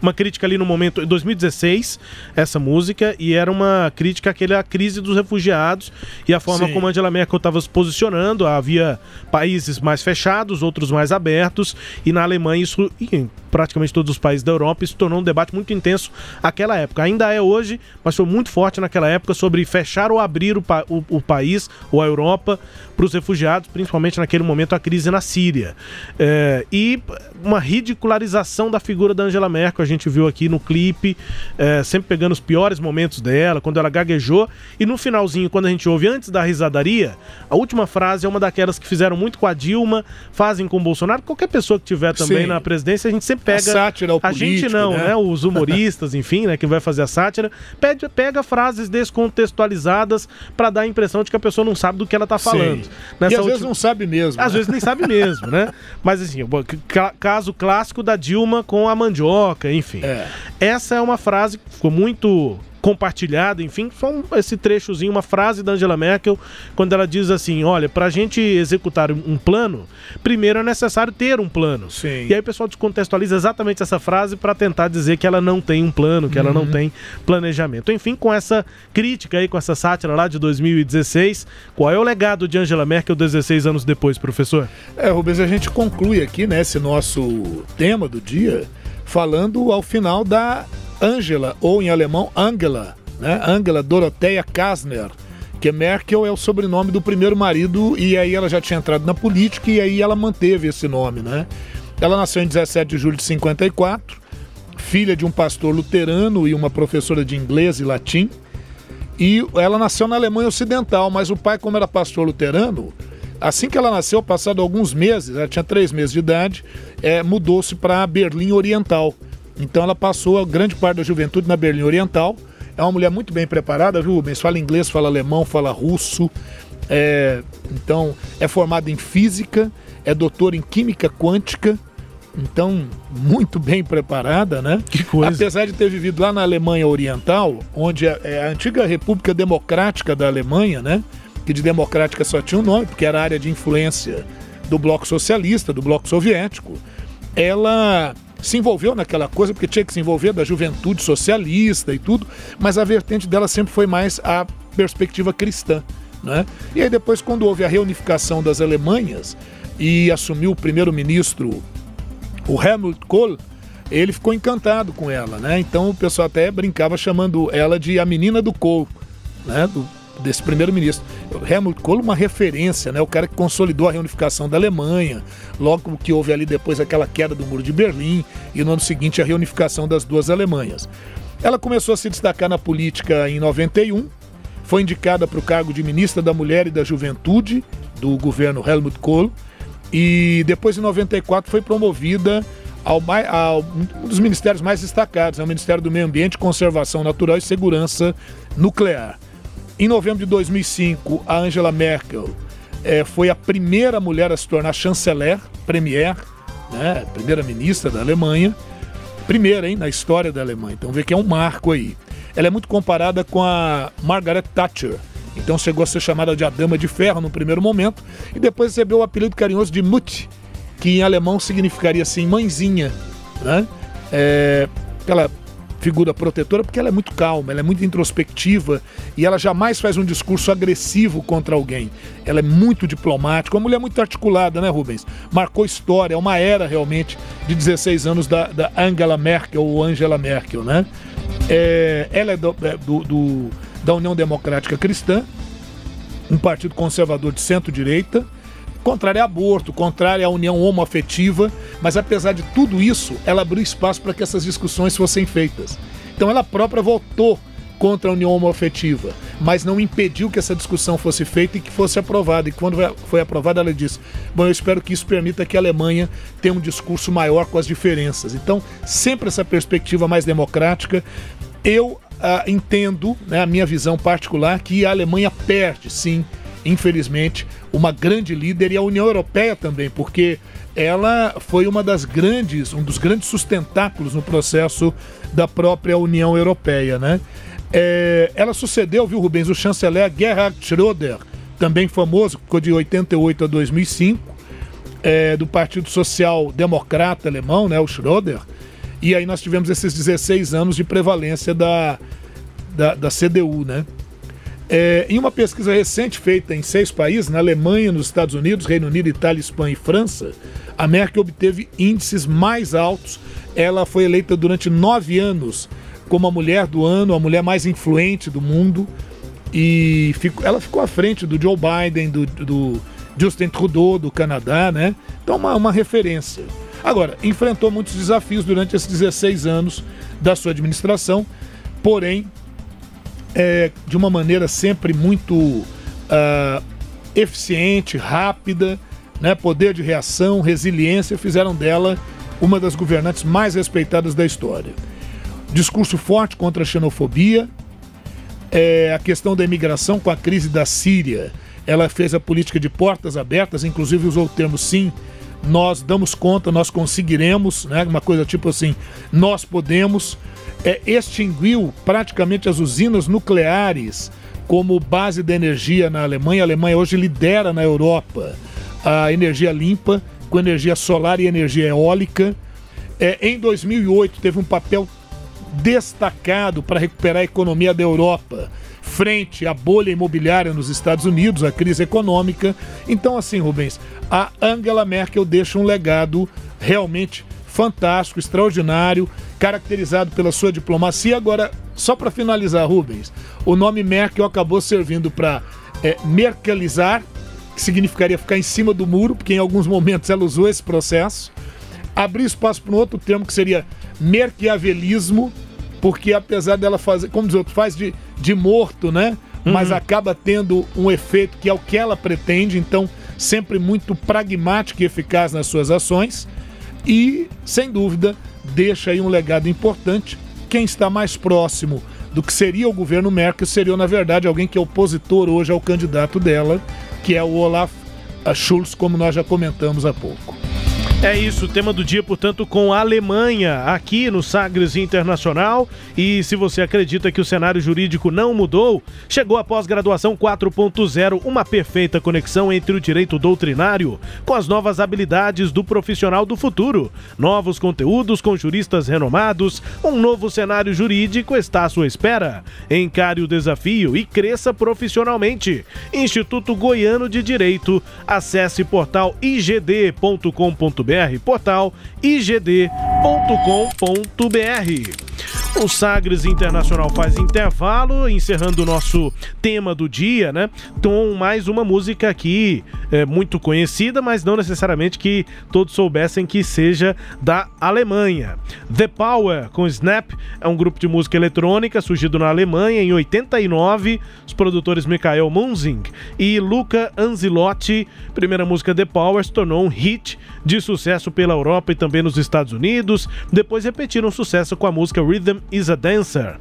uma crítica ali no momento, em 2016, essa música, e era uma crítica àquela crise dos refugiados e a forma Sim. como Angela Merkel estava se posicionando. Havia países mais fechados, outros mais abertos, e na Alemanha isso, e praticamente todos os países da Europa, isso tornou um debate muito intenso naquela época. Ainda é hoje, mas foi muito forte naquela época sobre fechar ou abrir o, pa o, o país ou a Europa para os refugiados, principalmente naquele momento a crise na Síria. É, e uma ridicularização da figura da Angela Merkel, a gente viu aqui no clipe, é, sempre pegando os piores momentos dela, quando ela gaguejou, e no finalzinho, quando a gente ouve antes da risadaria, a última frase é uma daquelas que fizeram muito com a Dilma, fazem com o Bolsonaro, qualquer pessoa que tiver também Sim. na presidência, a gente sempre pega. A sátira, o A gente não, né? né? Os humoristas, enfim, né? Que vai fazer a sátira, pede, pega frases descontextualizadas para dar a impressão de que a pessoa não sabe do que ela tá falando. Nessa e às última... vezes não sabe mesmo. Às né? vezes nem sabe mesmo, né? Mas assim, caso clássico da Dilma com a mandioca, enfim. É. Essa é uma frase que ficou muito compartilhada, enfim, só um, esse trechozinho, uma frase da Angela Merkel, quando ela diz assim: olha, para a gente executar um plano, primeiro é necessário ter um plano. Sim. E aí o pessoal descontextualiza exatamente essa frase para tentar dizer que ela não tem um plano, que uhum. ela não uhum. tem planejamento. Enfim, com essa crítica aí, com essa sátira lá de 2016, qual é o legado de Angela Merkel 16 anos depois, professor? É, Rubens, a gente conclui aqui, né, esse nosso tema do dia, falando ao final da Angela, ou em alemão Angela, né? Angela Dorothea Kasner, que Merkel é o sobrenome do primeiro marido e aí ela já tinha entrado na política e aí ela manteve esse nome, né? Ela nasceu em 17 de julho de 54, filha de um pastor luterano e uma professora de inglês e latim. E ela nasceu na Alemanha Ocidental, mas o pai, como era pastor luterano, assim que ela nasceu, passado alguns meses, ela tinha três meses de idade, é, mudou-se para Berlim Oriental então ela passou a grande parte da juventude na Berlim Oriental. É uma mulher muito bem preparada, viu, Rubens? Fala inglês, fala alemão, fala russo. É, então, é formada em física, é doutora em química quântica. Então, muito bem preparada, né? Que coisa. Apesar de ter vivido lá na Alemanha Oriental, onde é, é a antiga República Democrática da Alemanha, né? Que de democrática só tinha um nome, porque era área de influência do bloco socialista, do bloco soviético. Ela se envolveu naquela coisa, porque tinha que se envolver da juventude socialista e tudo, mas a vertente dela sempre foi mais a perspectiva cristã. Né? E aí depois, quando houve a reunificação das Alemanhas e assumiu o primeiro-ministro, o Helmut Kohl, ele ficou encantado com ela, né? Então o pessoal até brincava chamando ela de a menina do Kohl, né? Do desse primeiro-ministro. Helmut Kohl, uma referência, né? o cara que consolidou a reunificação da Alemanha, logo que houve ali depois aquela queda do Muro de Berlim e no ano seguinte a reunificação das duas Alemanhas. Ela começou a se destacar na política em 91, foi indicada para o cargo de ministra da Mulher e da Juventude do governo Helmut Kohl e depois em 94 foi promovida ao, ao, um dos ministérios mais destacados, é o Ministério do Meio Ambiente, Conservação Natural e Segurança Nuclear. Em novembro de 2005, a Angela Merkel é, foi a primeira mulher a se tornar chanceler, premier, né, primeira-ministra da Alemanha. Primeira, hein, na história da Alemanha. Então vê que é um marco aí. Ela é muito comparada com a Margaret Thatcher. Então chegou a ser chamada de a Dama de Ferro no primeiro momento e depois recebeu o apelido carinhoso de Mutti, que em alemão significaria assim mãezinha, né? É, figura protetora porque ela é muito calma, ela é muito introspectiva e ela jamais faz um discurso agressivo contra alguém. Ela é muito diplomática, uma mulher muito articulada, né, Rubens? Marcou história, é uma era realmente de 16 anos da, da Angela Merkel ou Angela Merkel, né? É, ela é do, é, do, do, da União Democrática Cristã, um partido conservador de centro-direita contrária a aborto, contrária à união homoafetiva, mas apesar de tudo isso, ela abriu espaço para que essas discussões fossem feitas. Então ela própria votou contra a união homoafetiva, mas não impediu que essa discussão fosse feita e que fosse aprovada. E quando foi aprovada, ela disse: Bom, eu espero que isso permita que a Alemanha tenha um discurso maior com as diferenças. Então, sempre essa perspectiva mais democrática. Eu ah, entendo, né, a minha visão particular, que a Alemanha perde, sim, infelizmente, uma grande líder e a União Europeia também, porque ela foi uma das grandes, um dos grandes sustentáculos no processo da própria União Europeia, né? É, ela sucedeu, viu, Rubens, o chanceler Gerhard Schröder, também famoso, ficou de 88 a 2005, é, do Partido Social Democrata Alemão, né, o Schröder, e aí nós tivemos esses 16 anos de prevalência da, da, da CDU, né? É, em uma pesquisa recente feita em seis países, na Alemanha, nos Estados Unidos, Reino Unido, Itália, Espanha e França, a Merkel obteve índices mais altos. Ela foi eleita durante nove anos como a mulher do ano, a mulher mais influente do mundo. E fico, ela ficou à frente do Joe Biden, do, do Justin Trudeau, do Canadá, né? Então, uma, uma referência. Agora, enfrentou muitos desafios durante esses 16 anos da sua administração, porém, é, de uma maneira sempre muito uh, eficiente, rápida, né, poder de reação, resiliência, fizeram dela uma das governantes mais respeitadas da história. Discurso forte contra a xenofobia, é, a questão da imigração com a crise da Síria. Ela fez a política de portas abertas, inclusive usou o termo sim, nós damos conta, nós conseguiremos, né, uma coisa tipo assim, nós podemos é, extinguiu praticamente as usinas nucleares como base da energia na Alemanha. A Alemanha hoje lidera na Europa a energia limpa, com energia solar e energia eólica. É, em 2008, teve um papel destacado para recuperar a economia da Europa frente à bolha imobiliária nos Estados Unidos, a crise econômica. Então, assim, Rubens, a Angela Merkel deixa um legado realmente fantástico, extraordinário caracterizado pela sua diplomacia. Agora, só para finalizar, Rubens, o nome Merkel acabou servindo para é, merkelizar, que significaria ficar em cima do muro, porque em alguns momentos ela usou esse processo. Abrir espaço para um outro termo que seria merquiavelismo, porque apesar dela fazer, como diz outro, faz de, de morto, né? Uhum. Mas acaba tendo um efeito que é o que ela pretende, então sempre muito pragmática e eficaz nas suas ações. E, sem dúvida, deixa aí um legado importante. Quem está mais próximo do que seria o governo Merkel seria, na verdade, alguém que é opositor hoje ao candidato dela, que é o Olaf Schulz, como nós já comentamos há pouco. É isso, tema do dia, portanto, com a Alemanha aqui no Sagres Internacional. E se você acredita que o cenário jurídico não mudou, chegou a pós-graduação 4.0, uma perfeita conexão entre o direito doutrinário com as novas habilidades do profissional do futuro. Novos conteúdos com juristas renomados, um novo cenário jurídico está à sua espera. Encare o desafio e cresça profissionalmente. Instituto Goiano de Direito. Acesse portal igd.com.br portal igd.com.br. O Sagres Internacional faz intervalo, encerrando o nosso tema do dia, né? Com mais uma música aqui, é, muito conhecida, mas não necessariamente que todos soubessem que seja da Alemanha. The Power, com Snap, é um grupo de música eletrônica surgido na Alemanha em 89. Os produtores Michael Munzing e Luca Anzilotti. Primeira música The Power se tornou um hit de sucesso pela Europa e também nos Estados Unidos. Depois repetiram sucesso com a música Rhythm is a Dancer.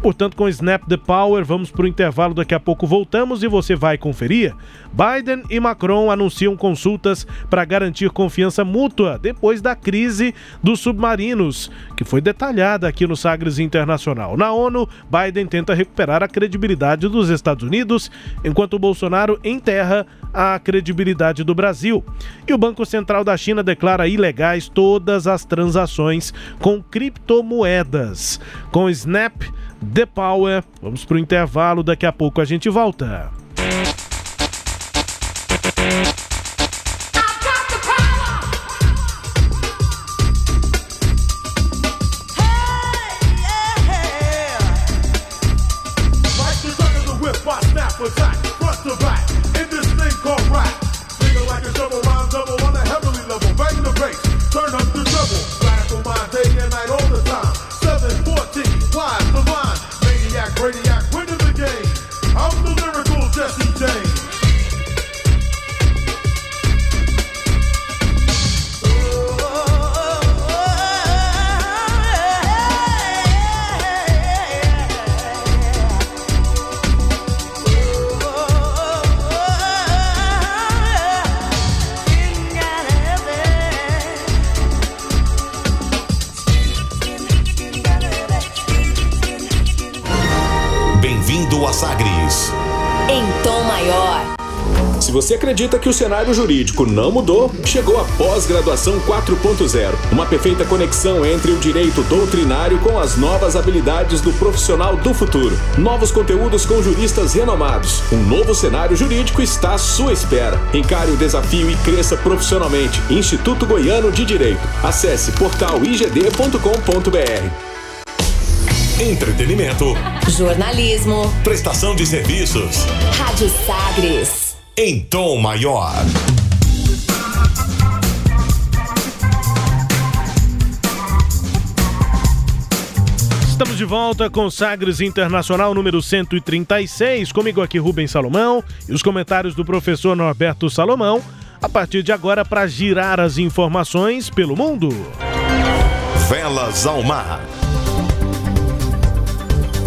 Portanto, com Snap the Power, vamos para o intervalo. Daqui a pouco voltamos e você vai conferir. Biden e Macron anunciam consultas para garantir confiança mútua depois da crise dos submarinos, que foi detalhada aqui no Sagres Internacional. Na ONU, Biden tenta recuperar a credibilidade dos Estados Unidos, enquanto Bolsonaro enterra a credibilidade do Brasil. E o Banco Central da China declara ilegais todas as transações com criptomoedas. Com Snap, The Power, vamos para o intervalo, daqui a pouco a gente volta. Você acredita que o cenário jurídico não mudou, chegou a pós-graduação 4.0, uma perfeita conexão entre o direito doutrinário com as novas habilidades do profissional do futuro. Novos conteúdos com juristas renomados. Um novo cenário jurídico está à sua espera. Encare o desafio e cresça profissionalmente. Instituto Goiano de Direito. Acesse portaligd.com.br. Entretenimento. Jornalismo. Prestação de serviços. Rádio Sagres. Em tom maior. Estamos de volta com Sagres Internacional número 136. Comigo aqui Rubens Salomão e os comentários do professor Norberto Salomão. A partir de agora, para girar as informações pelo mundo. Velas ao mar.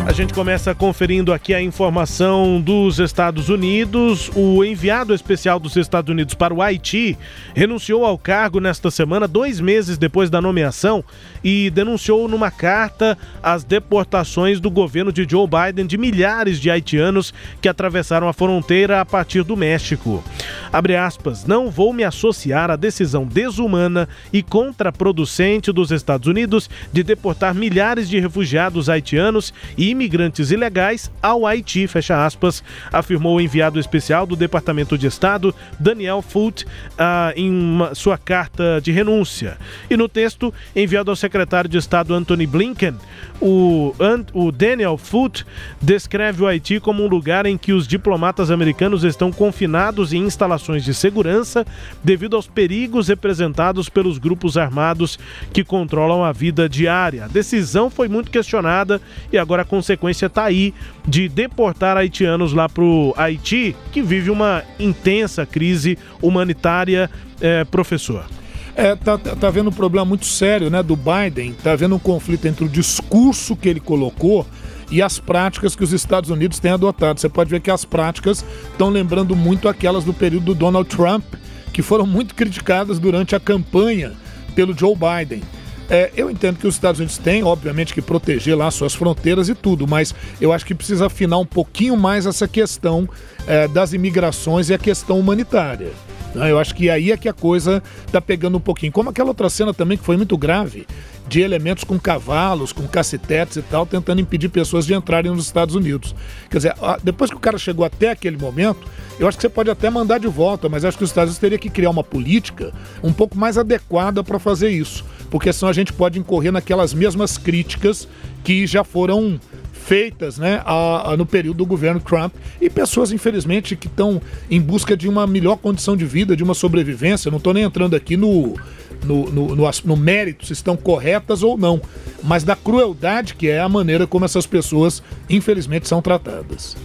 A gente começa conferindo aqui a informação dos Estados Unidos. O enviado especial dos Estados Unidos para o Haiti renunciou ao cargo nesta semana, dois meses depois da nomeação, e denunciou numa carta as deportações do governo de Joe Biden de milhares de haitianos que atravessaram a fronteira a partir do México. Abre aspas, não vou me associar à decisão desumana e contraproducente dos Estados Unidos de deportar milhares de refugiados haitianos e imigrantes ilegais ao Haiti, fecha aspas, afirmou o enviado especial do Departamento de Estado, Daniel Foote, uh, em uma, sua carta de renúncia. E no texto enviado ao secretário de Estado Anthony Blinken, o, o Daniel Foote descreve o Haiti como um lugar em que os diplomatas americanos estão confinados em instalações de segurança devido aos perigos representados pelos grupos armados que controlam a vida diária. A decisão foi muito questionada e agora com consequência está aí de deportar haitianos lá para o Haiti, que vive uma intensa crise humanitária, é, professor. É, tá, tá vendo um problema muito sério, né, do Biden, tá havendo um conflito entre o discurso que ele colocou e as práticas que os Estados Unidos têm adotado. Você pode ver que as práticas estão lembrando muito aquelas do período do Donald Trump, que foram muito criticadas durante a campanha pelo Joe Biden. É, eu entendo que os Estados Unidos têm, obviamente, que proteger lá suas fronteiras e tudo, mas eu acho que precisa afinar um pouquinho mais essa questão é, das imigrações e a questão humanitária. Né? Eu acho que aí é que a coisa está pegando um pouquinho. Como aquela outra cena também que foi muito grave, de elementos com cavalos, com cacetetes e tal, tentando impedir pessoas de entrarem nos Estados Unidos. Quer dizer, depois que o cara chegou até aquele momento, eu acho que você pode até mandar de volta, mas acho que os Estados Unidos teria que criar uma política um pouco mais adequada para fazer isso, porque senão a gente pode incorrer naquelas mesmas críticas que já foram feitas né, a, a, no período do governo Trump e pessoas, infelizmente, que estão em busca de uma melhor condição de vida, de uma sobrevivência. Não estou nem entrando aqui no, no, no, no, no mérito, se estão corretas ou não, mas da crueldade que é a maneira como essas pessoas, infelizmente, são tratadas.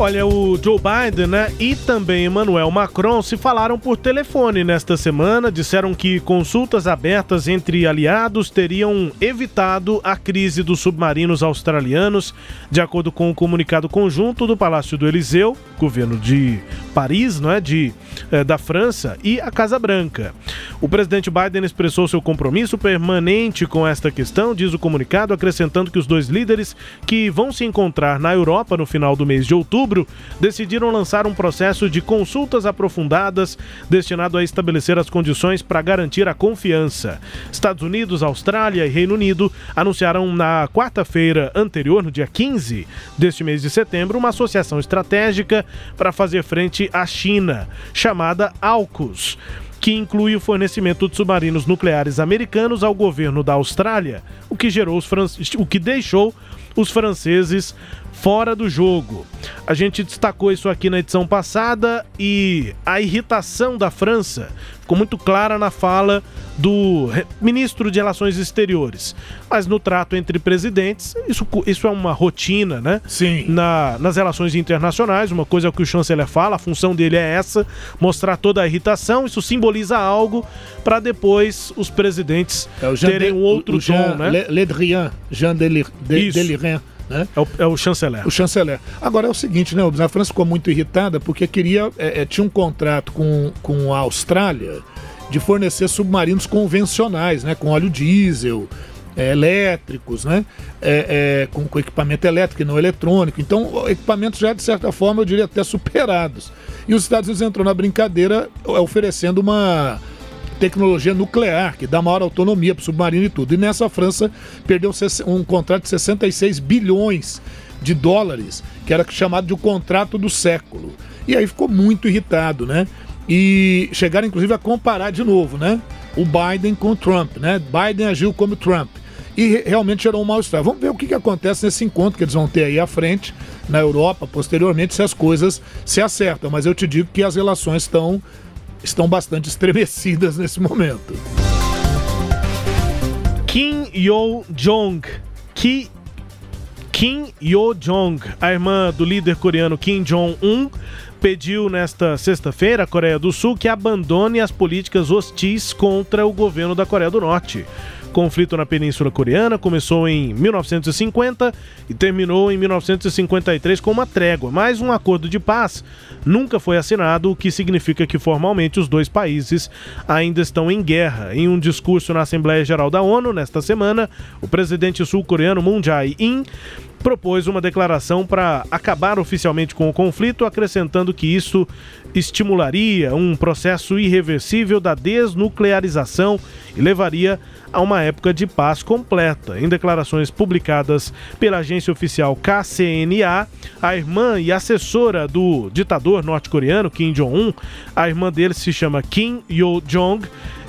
Olha, o Joe Biden né, e também Emmanuel Macron se falaram por telefone nesta semana. Disseram que consultas abertas entre aliados teriam evitado a crise dos submarinos australianos, de acordo com o comunicado conjunto do Palácio do Eliseu, governo de Paris, não é, de, eh, da França, e a Casa Branca. O presidente Biden expressou seu compromisso permanente com esta questão, diz o comunicado, acrescentando que os dois líderes que vão se encontrar na Europa no final do mês de outubro outubro, decidiram lançar um processo de consultas aprofundadas destinado a estabelecer as condições para garantir a confiança. Estados Unidos, Austrália e Reino Unido anunciaram na quarta-feira anterior, no dia 15 deste mês de setembro, uma associação estratégica para fazer frente à China, chamada AUKUS que inclui o fornecimento de submarinos nucleares americanos ao governo da Austrália, o que gerou os o que deixou os franceses fora do jogo. A gente destacou isso aqui na edição passada e a irritação da França ficou muito clara na fala do ministro de Relações Exteriores. Mas no trato entre presidentes, isso, isso é uma rotina, né? Sim. Na, nas relações internacionais, uma coisa é o que o chanceler fala, a função dele é essa, mostrar toda a irritação, isso simboliza algo para depois os presidentes é terem um outro o, o tom, Jean, né? Le, Le Drian, Jean Delirian. Né? É, o, é o chanceler. O chanceler. Agora é o seguinte, né? A França ficou muito irritada porque queria. É, é, tinha um contrato com, com a Austrália de fornecer submarinos convencionais, né? Com óleo diesel. é, elétricos, né? É, é, com, com, equipamento elétrico e não eletrônico. Então, equipamentos já, de certa forma, eu diria até superados. E os Estados Unidos entrou na brincadeira oferecendo uma tecnologia nuclear, que dá maior autonomia para o submarino e tudo. E nessa França perdeu um contrato de 66 bilhões de dólares, que era chamado de o contrato do século. E aí ficou muito irritado, né? E chegaram inclusive a comparar de novo, né? O Biden com o Trump, né? Biden agiu como Trump. E realmente gerou um mal-estar. Vamos ver o que, que acontece nesse encontro que eles vão ter aí à frente, na Europa, posteriormente, se as coisas se acertam. Mas eu te digo que as relações estão, estão bastante estremecidas nesse momento. Kim Yo-jong, Ki Kim Yo-jong, a irmã do líder coreano Kim Jong-un, pediu nesta sexta-feira à Coreia do Sul que abandone as políticas hostis contra o governo da Coreia do Norte. Conflito na Península Coreana começou em 1950 e terminou em 1953 com uma trégua, mas um acordo de paz nunca foi assinado, o que significa que formalmente os dois países ainda estão em guerra. Em um discurso na Assembleia Geral da ONU nesta semana, o presidente sul-coreano Moon Jae-in propôs uma declaração para acabar oficialmente com o conflito, acrescentando que isso estimularia um processo irreversível da desnuclearização e levaria a uma época de paz completa. Em declarações publicadas pela agência oficial KCNA, a irmã e assessora do ditador norte-coreano Kim Jong-un, a irmã dele se chama Kim Yo-jong,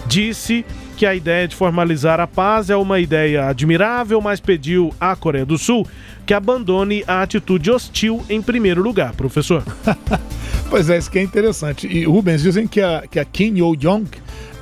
disse que a ideia de formalizar a paz é uma ideia admirável, mas pediu à Coreia do Sul que abandone a atitude hostil em primeiro lugar, professor. pois é, isso que é interessante. E Rubens dizem que a, que a Kim Yo-jong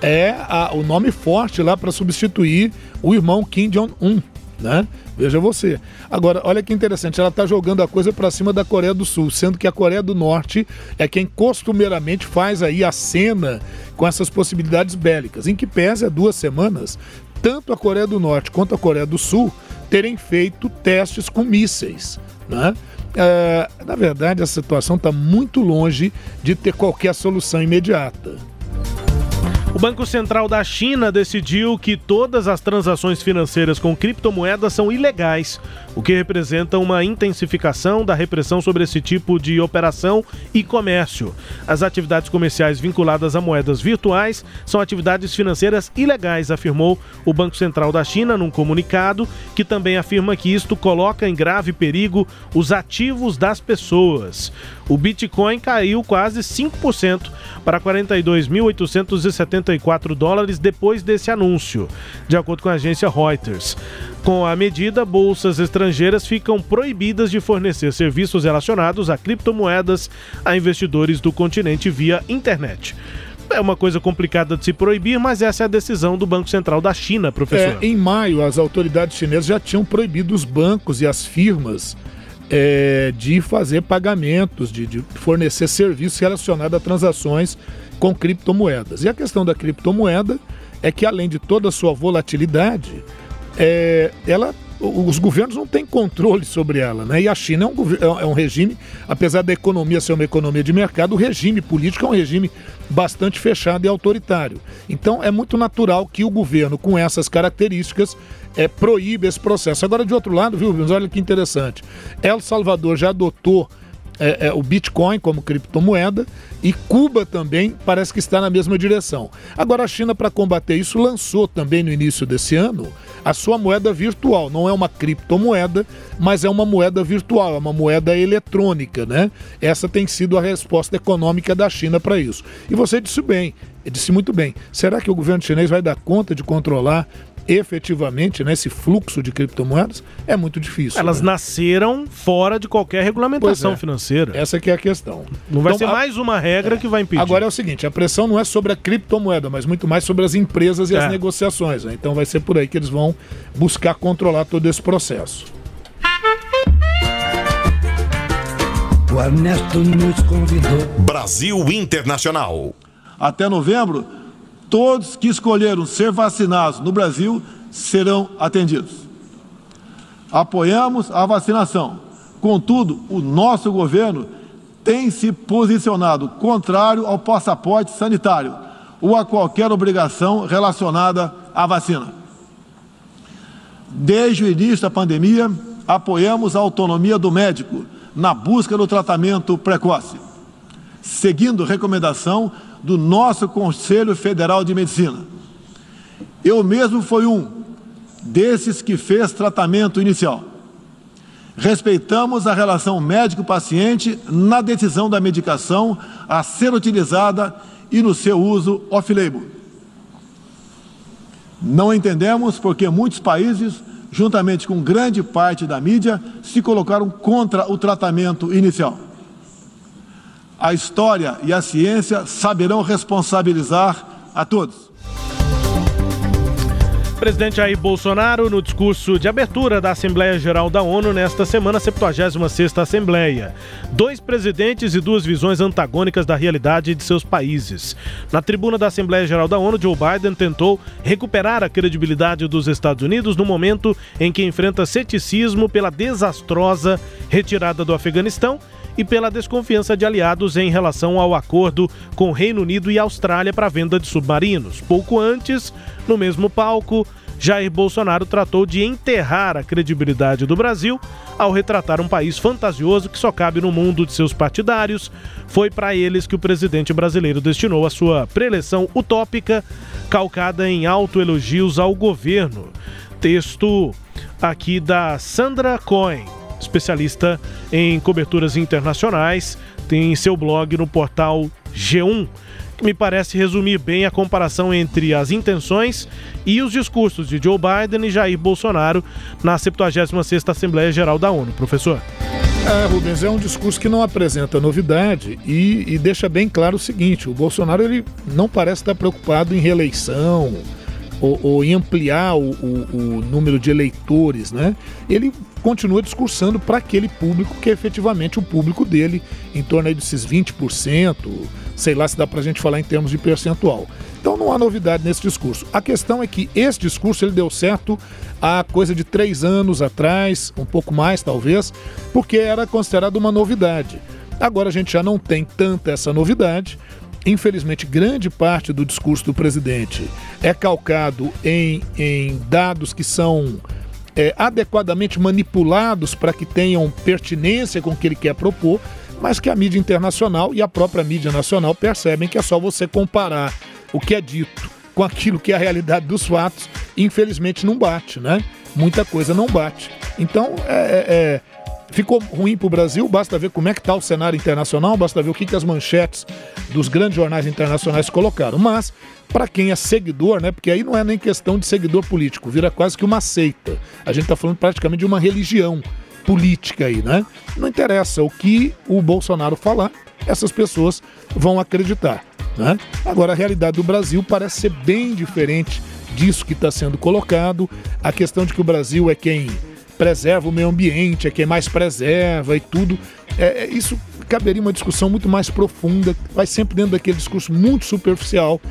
é a, o nome forte lá para substituir o irmão Kim Jong-un, né? Veja você. Agora, olha que interessante, ela está jogando a coisa para cima da Coreia do Sul, sendo que a Coreia do Norte é quem costumeiramente faz aí a cena com essas possibilidades bélicas. Em que pese há duas semanas, tanto a Coreia do Norte quanto a Coreia do Sul terem feito testes com mísseis, né? É, na verdade, a situação está muito longe de ter qualquer solução imediata. O Banco Central da China decidiu que todas as transações financeiras com criptomoedas são ilegais, o que representa uma intensificação da repressão sobre esse tipo de operação e comércio. As atividades comerciais vinculadas a moedas virtuais são atividades financeiras ilegais, afirmou o Banco Central da China num comunicado, que também afirma que isto coloca em grave perigo os ativos das pessoas. O Bitcoin caiu quase 5% para 42.874 dólares depois desse anúncio, de acordo com a agência Reuters. Com a medida, bolsas estrangeiras ficam proibidas de fornecer serviços relacionados a criptomoedas a investidores do continente via internet. É uma coisa complicada de se proibir, mas essa é a decisão do Banco Central da China, professor. É, em maio, as autoridades chinesas já tinham proibido os bancos e as firmas é, de fazer pagamentos, de, de fornecer serviços relacionados a transações com criptomoedas. E a questão da criptomoeda é que, além de toda a sua volatilidade, é, ela os governos não têm controle sobre ela, né? E a China é um, é um regime, apesar da economia ser uma economia de mercado, o regime político é um regime bastante fechado e autoritário. Então é muito natural que o governo, com essas características, é, proíbe esse processo. Agora, de outro lado, viu, olha que interessante. El Salvador já adotou é, é, o Bitcoin como criptomoeda e Cuba também parece que está na mesma direção. Agora, a China, para combater isso, lançou também no início desse ano a sua moeda virtual. Não é uma criptomoeda, mas é uma moeda virtual, é uma moeda eletrônica, né? Essa tem sido a resposta econômica da China para isso. E você disse bem, disse muito bem. Será que o governo chinês vai dar conta de controlar efetivamente nesse né, fluxo de criptomoedas é muito difícil. Elas né? nasceram fora de qualquer regulamentação é. financeira. Essa que é a questão. Não vai então, ser a... mais uma regra é. que vai impedir. Agora é o seguinte, a pressão não é sobre a criptomoeda, mas muito mais sobre as empresas e é. as negociações. Né? Então vai ser por aí que eles vão buscar controlar todo esse processo. O Ernesto nos convidou. Brasil Internacional. Até novembro, todos que escolheram ser vacinados no Brasil serão atendidos. Apoiamos a vacinação. Contudo, o nosso governo tem se posicionado contrário ao passaporte sanitário ou a qualquer obrigação relacionada à vacina. Desde o início da pandemia, apoiamos a autonomia do médico na busca do tratamento precoce, seguindo recomendação do nosso Conselho Federal de Medicina. Eu mesmo fui um desses que fez tratamento inicial. Respeitamos a relação médico-paciente na decisão da medicação a ser utilizada e no seu uso off-label. Não entendemos porque muitos países, juntamente com grande parte da mídia, se colocaram contra o tratamento inicial. A história e a ciência saberão responsabilizar a todos. Presidente Jair Bolsonaro, no discurso de abertura da Assembleia Geral da ONU nesta semana, 76ª Assembleia. Dois presidentes e duas visões antagônicas da realidade de seus países. Na tribuna da Assembleia Geral da ONU, Joe Biden tentou recuperar a credibilidade dos Estados Unidos no momento em que enfrenta ceticismo pela desastrosa retirada do Afeganistão e pela desconfiança de aliados em relação ao acordo com Reino Unido e Austrália para venda de submarinos. Pouco antes, no mesmo palco, Jair Bolsonaro tratou de enterrar a credibilidade do Brasil ao retratar um país fantasioso que só cabe no mundo de seus partidários. Foi para eles que o presidente brasileiro destinou a sua preleção utópica, calcada em autoelogios ao governo. Texto aqui da Sandra Cohen, especialista em coberturas internacionais, tem seu blog no portal G1 que me parece resumir bem a comparação entre as intenções e os discursos de Joe Biden e Jair Bolsonaro na 76ª Assembleia Geral da ONU. Professor. É, Rubens, é um discurso que não apresenta novidade e, e, deixa bem claro o seguinte: o Bolsonaro ele não parece estar preocupado em reeleição ou, ou em ampliar o, o, o, número de eleitores, né? Ele continua discursando para aquele público que é efetivamente o público dele, em torno aí desses 20%, sei lá se dá para a gente falar em termos de percentual. Então não há novidade nesse discurso. A questão é que esse discurso ele deu certo há coisa de três anos atrás, um pouco mais talvez, porque era considerado uma novidade. Agora a gente já não tem tanta essa novidade. Infelizmente, grande parte do discurso do presidente é calcado em, em dados que são é, adequadamente manipulados para que tenham pertinência com o que ele quer propor, mas que a mídia internacional e a própria mídia nacional percebem que é só você comparar o que é dito com aquilo que é a realidade dos fatos, infelizmente não bate, né? Muita coisa não bate. Então, é, é, é ficou ruim para o Brasil, basta ver como é que está o cenário internacional, basta ver o que, que as manchetes dos grandes jornais internacionais colocaram. Mas, para quem é seguidor, né? Porque aí não é nem questão de seguidor político, vira quase que uma seita. A gente está falando praticamente de uma religião política aí, né? Não interessa o que o Bolsonaro falar, essas pessoas vão acreditar, né? Agora a realidade do Brasil parece ser bem diferente disso que está sendo colocado. A questão de que o Brasil é quem preserva o meio ambiente, é quem mais preserva e tudo. É, é, isso caberia uma discussão muito mais profunda, vai sempre dentro daquele discurso muito superficial.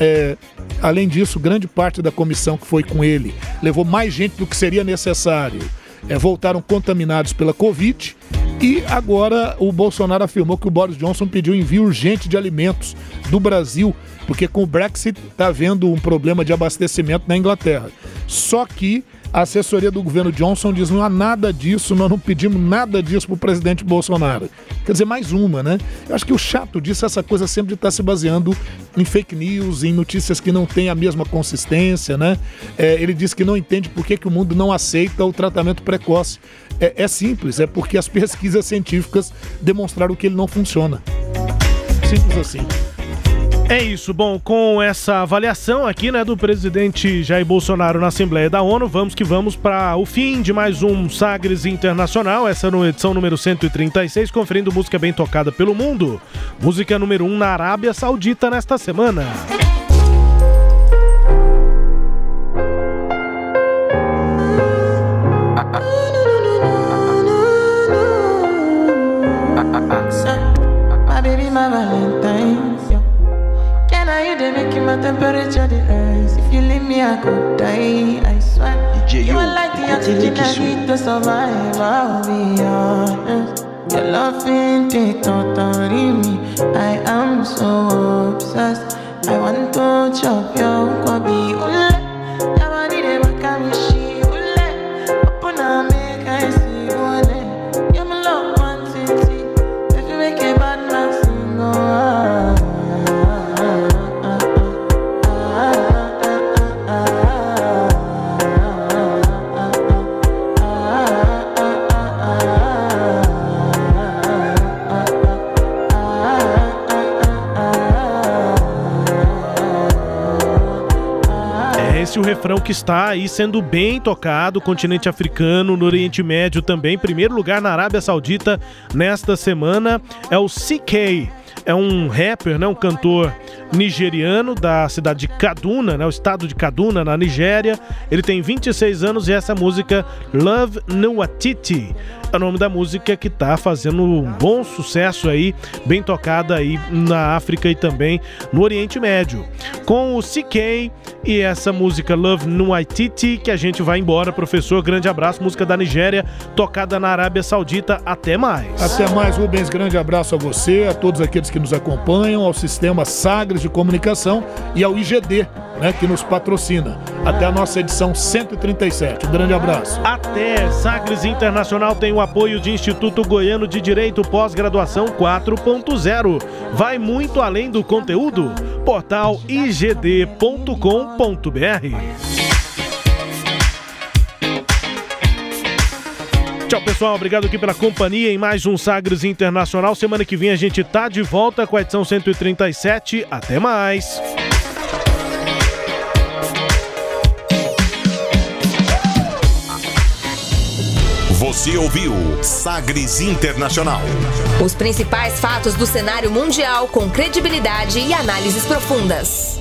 É, além disso, grande parte da comissão que foi com ele levou mais gente do que seria necessário é, voltaram contaminados pela Covid. E agora o Bolsonaro afirmou que o Boris Johnson pediu envio urgente de alimentos do Brasil, porque com o Brexit está havendo um problema de abastecimento na Inglaterra. Só que a assessoria do governo Johnson diz: não há nada disso, nós não pedimos nada disso para o presidente Bolsonaro. Quer dizer, mais uma, né? Eu acho que o chato disso é essa coisa sempre de estar tá se baseando em fake news, em notícias que não têm a mesma consistência, né? É, ele diz que não entende por que, que o mundo não aceita o tratamento precoce. É, é simples, é porque as pesquisas científicas demonstraram que ele não funciona. Simples assim. É isso. Bom, com essa avaliação aqui, né, do presidente Jair Bolsonaro na Assembleia da ONU, vamos que vamos para o fim de mais um Sagres Internacional, essa no edição número 136, conferindo música bem tocada pelo mundo. Música número 1 um na Arábia Saudita nesta semana. My temperature the rise. If you leave me, I could die. I swear. DJ, you are like the oxygen I need to survive. I'll be honest. Your love ain't it totally me. I am so obsessed. I want to chop your kwabi ule. Yabani que está aí sendo bem tocado, continente africano, no Oriente Médio também. Primeiro lugar na Arábia Saudita nesta semana é o CK. É um rapper, né, um cantor nigeriano da cidade de Kaduna, né, o estado de Kaduna, na Nigéria. Ele tem 26 anos e essa música Love Nuatiti é o nome da música que está fazendo um bom sucesso aí, bem tocada aí na África e também no Oriente Médio. Com o CK e essa música Love Nuatiti que a gente vai embora, professor. Grande abraço, música da Nigéria, tocada na Arábia Saudita. Até mais. Até mais, Rubens. Grande abraço a você, a todos aqueles que nos acompanham, ao sistema Sagres de Comunicação e ao IGD, né, que nos patrocina. Até a nossa edição 137. Um grande abraço. Até Sagres Internacional tem o apoio de Instituto Goiano de Direito Pós-Graduação 4.0. Vai muito além do conteúdo. Portal igd.com.br. Tchau, pessoal. Obrigado aqui pela companhia em mais um Sagres Internacional. Semana que vem a gente tá de volta com a edição 137. Até mais. Você ouviu Sagres Internacional. Os principais fatos do cenário mundial com credibilidade e análises profundas.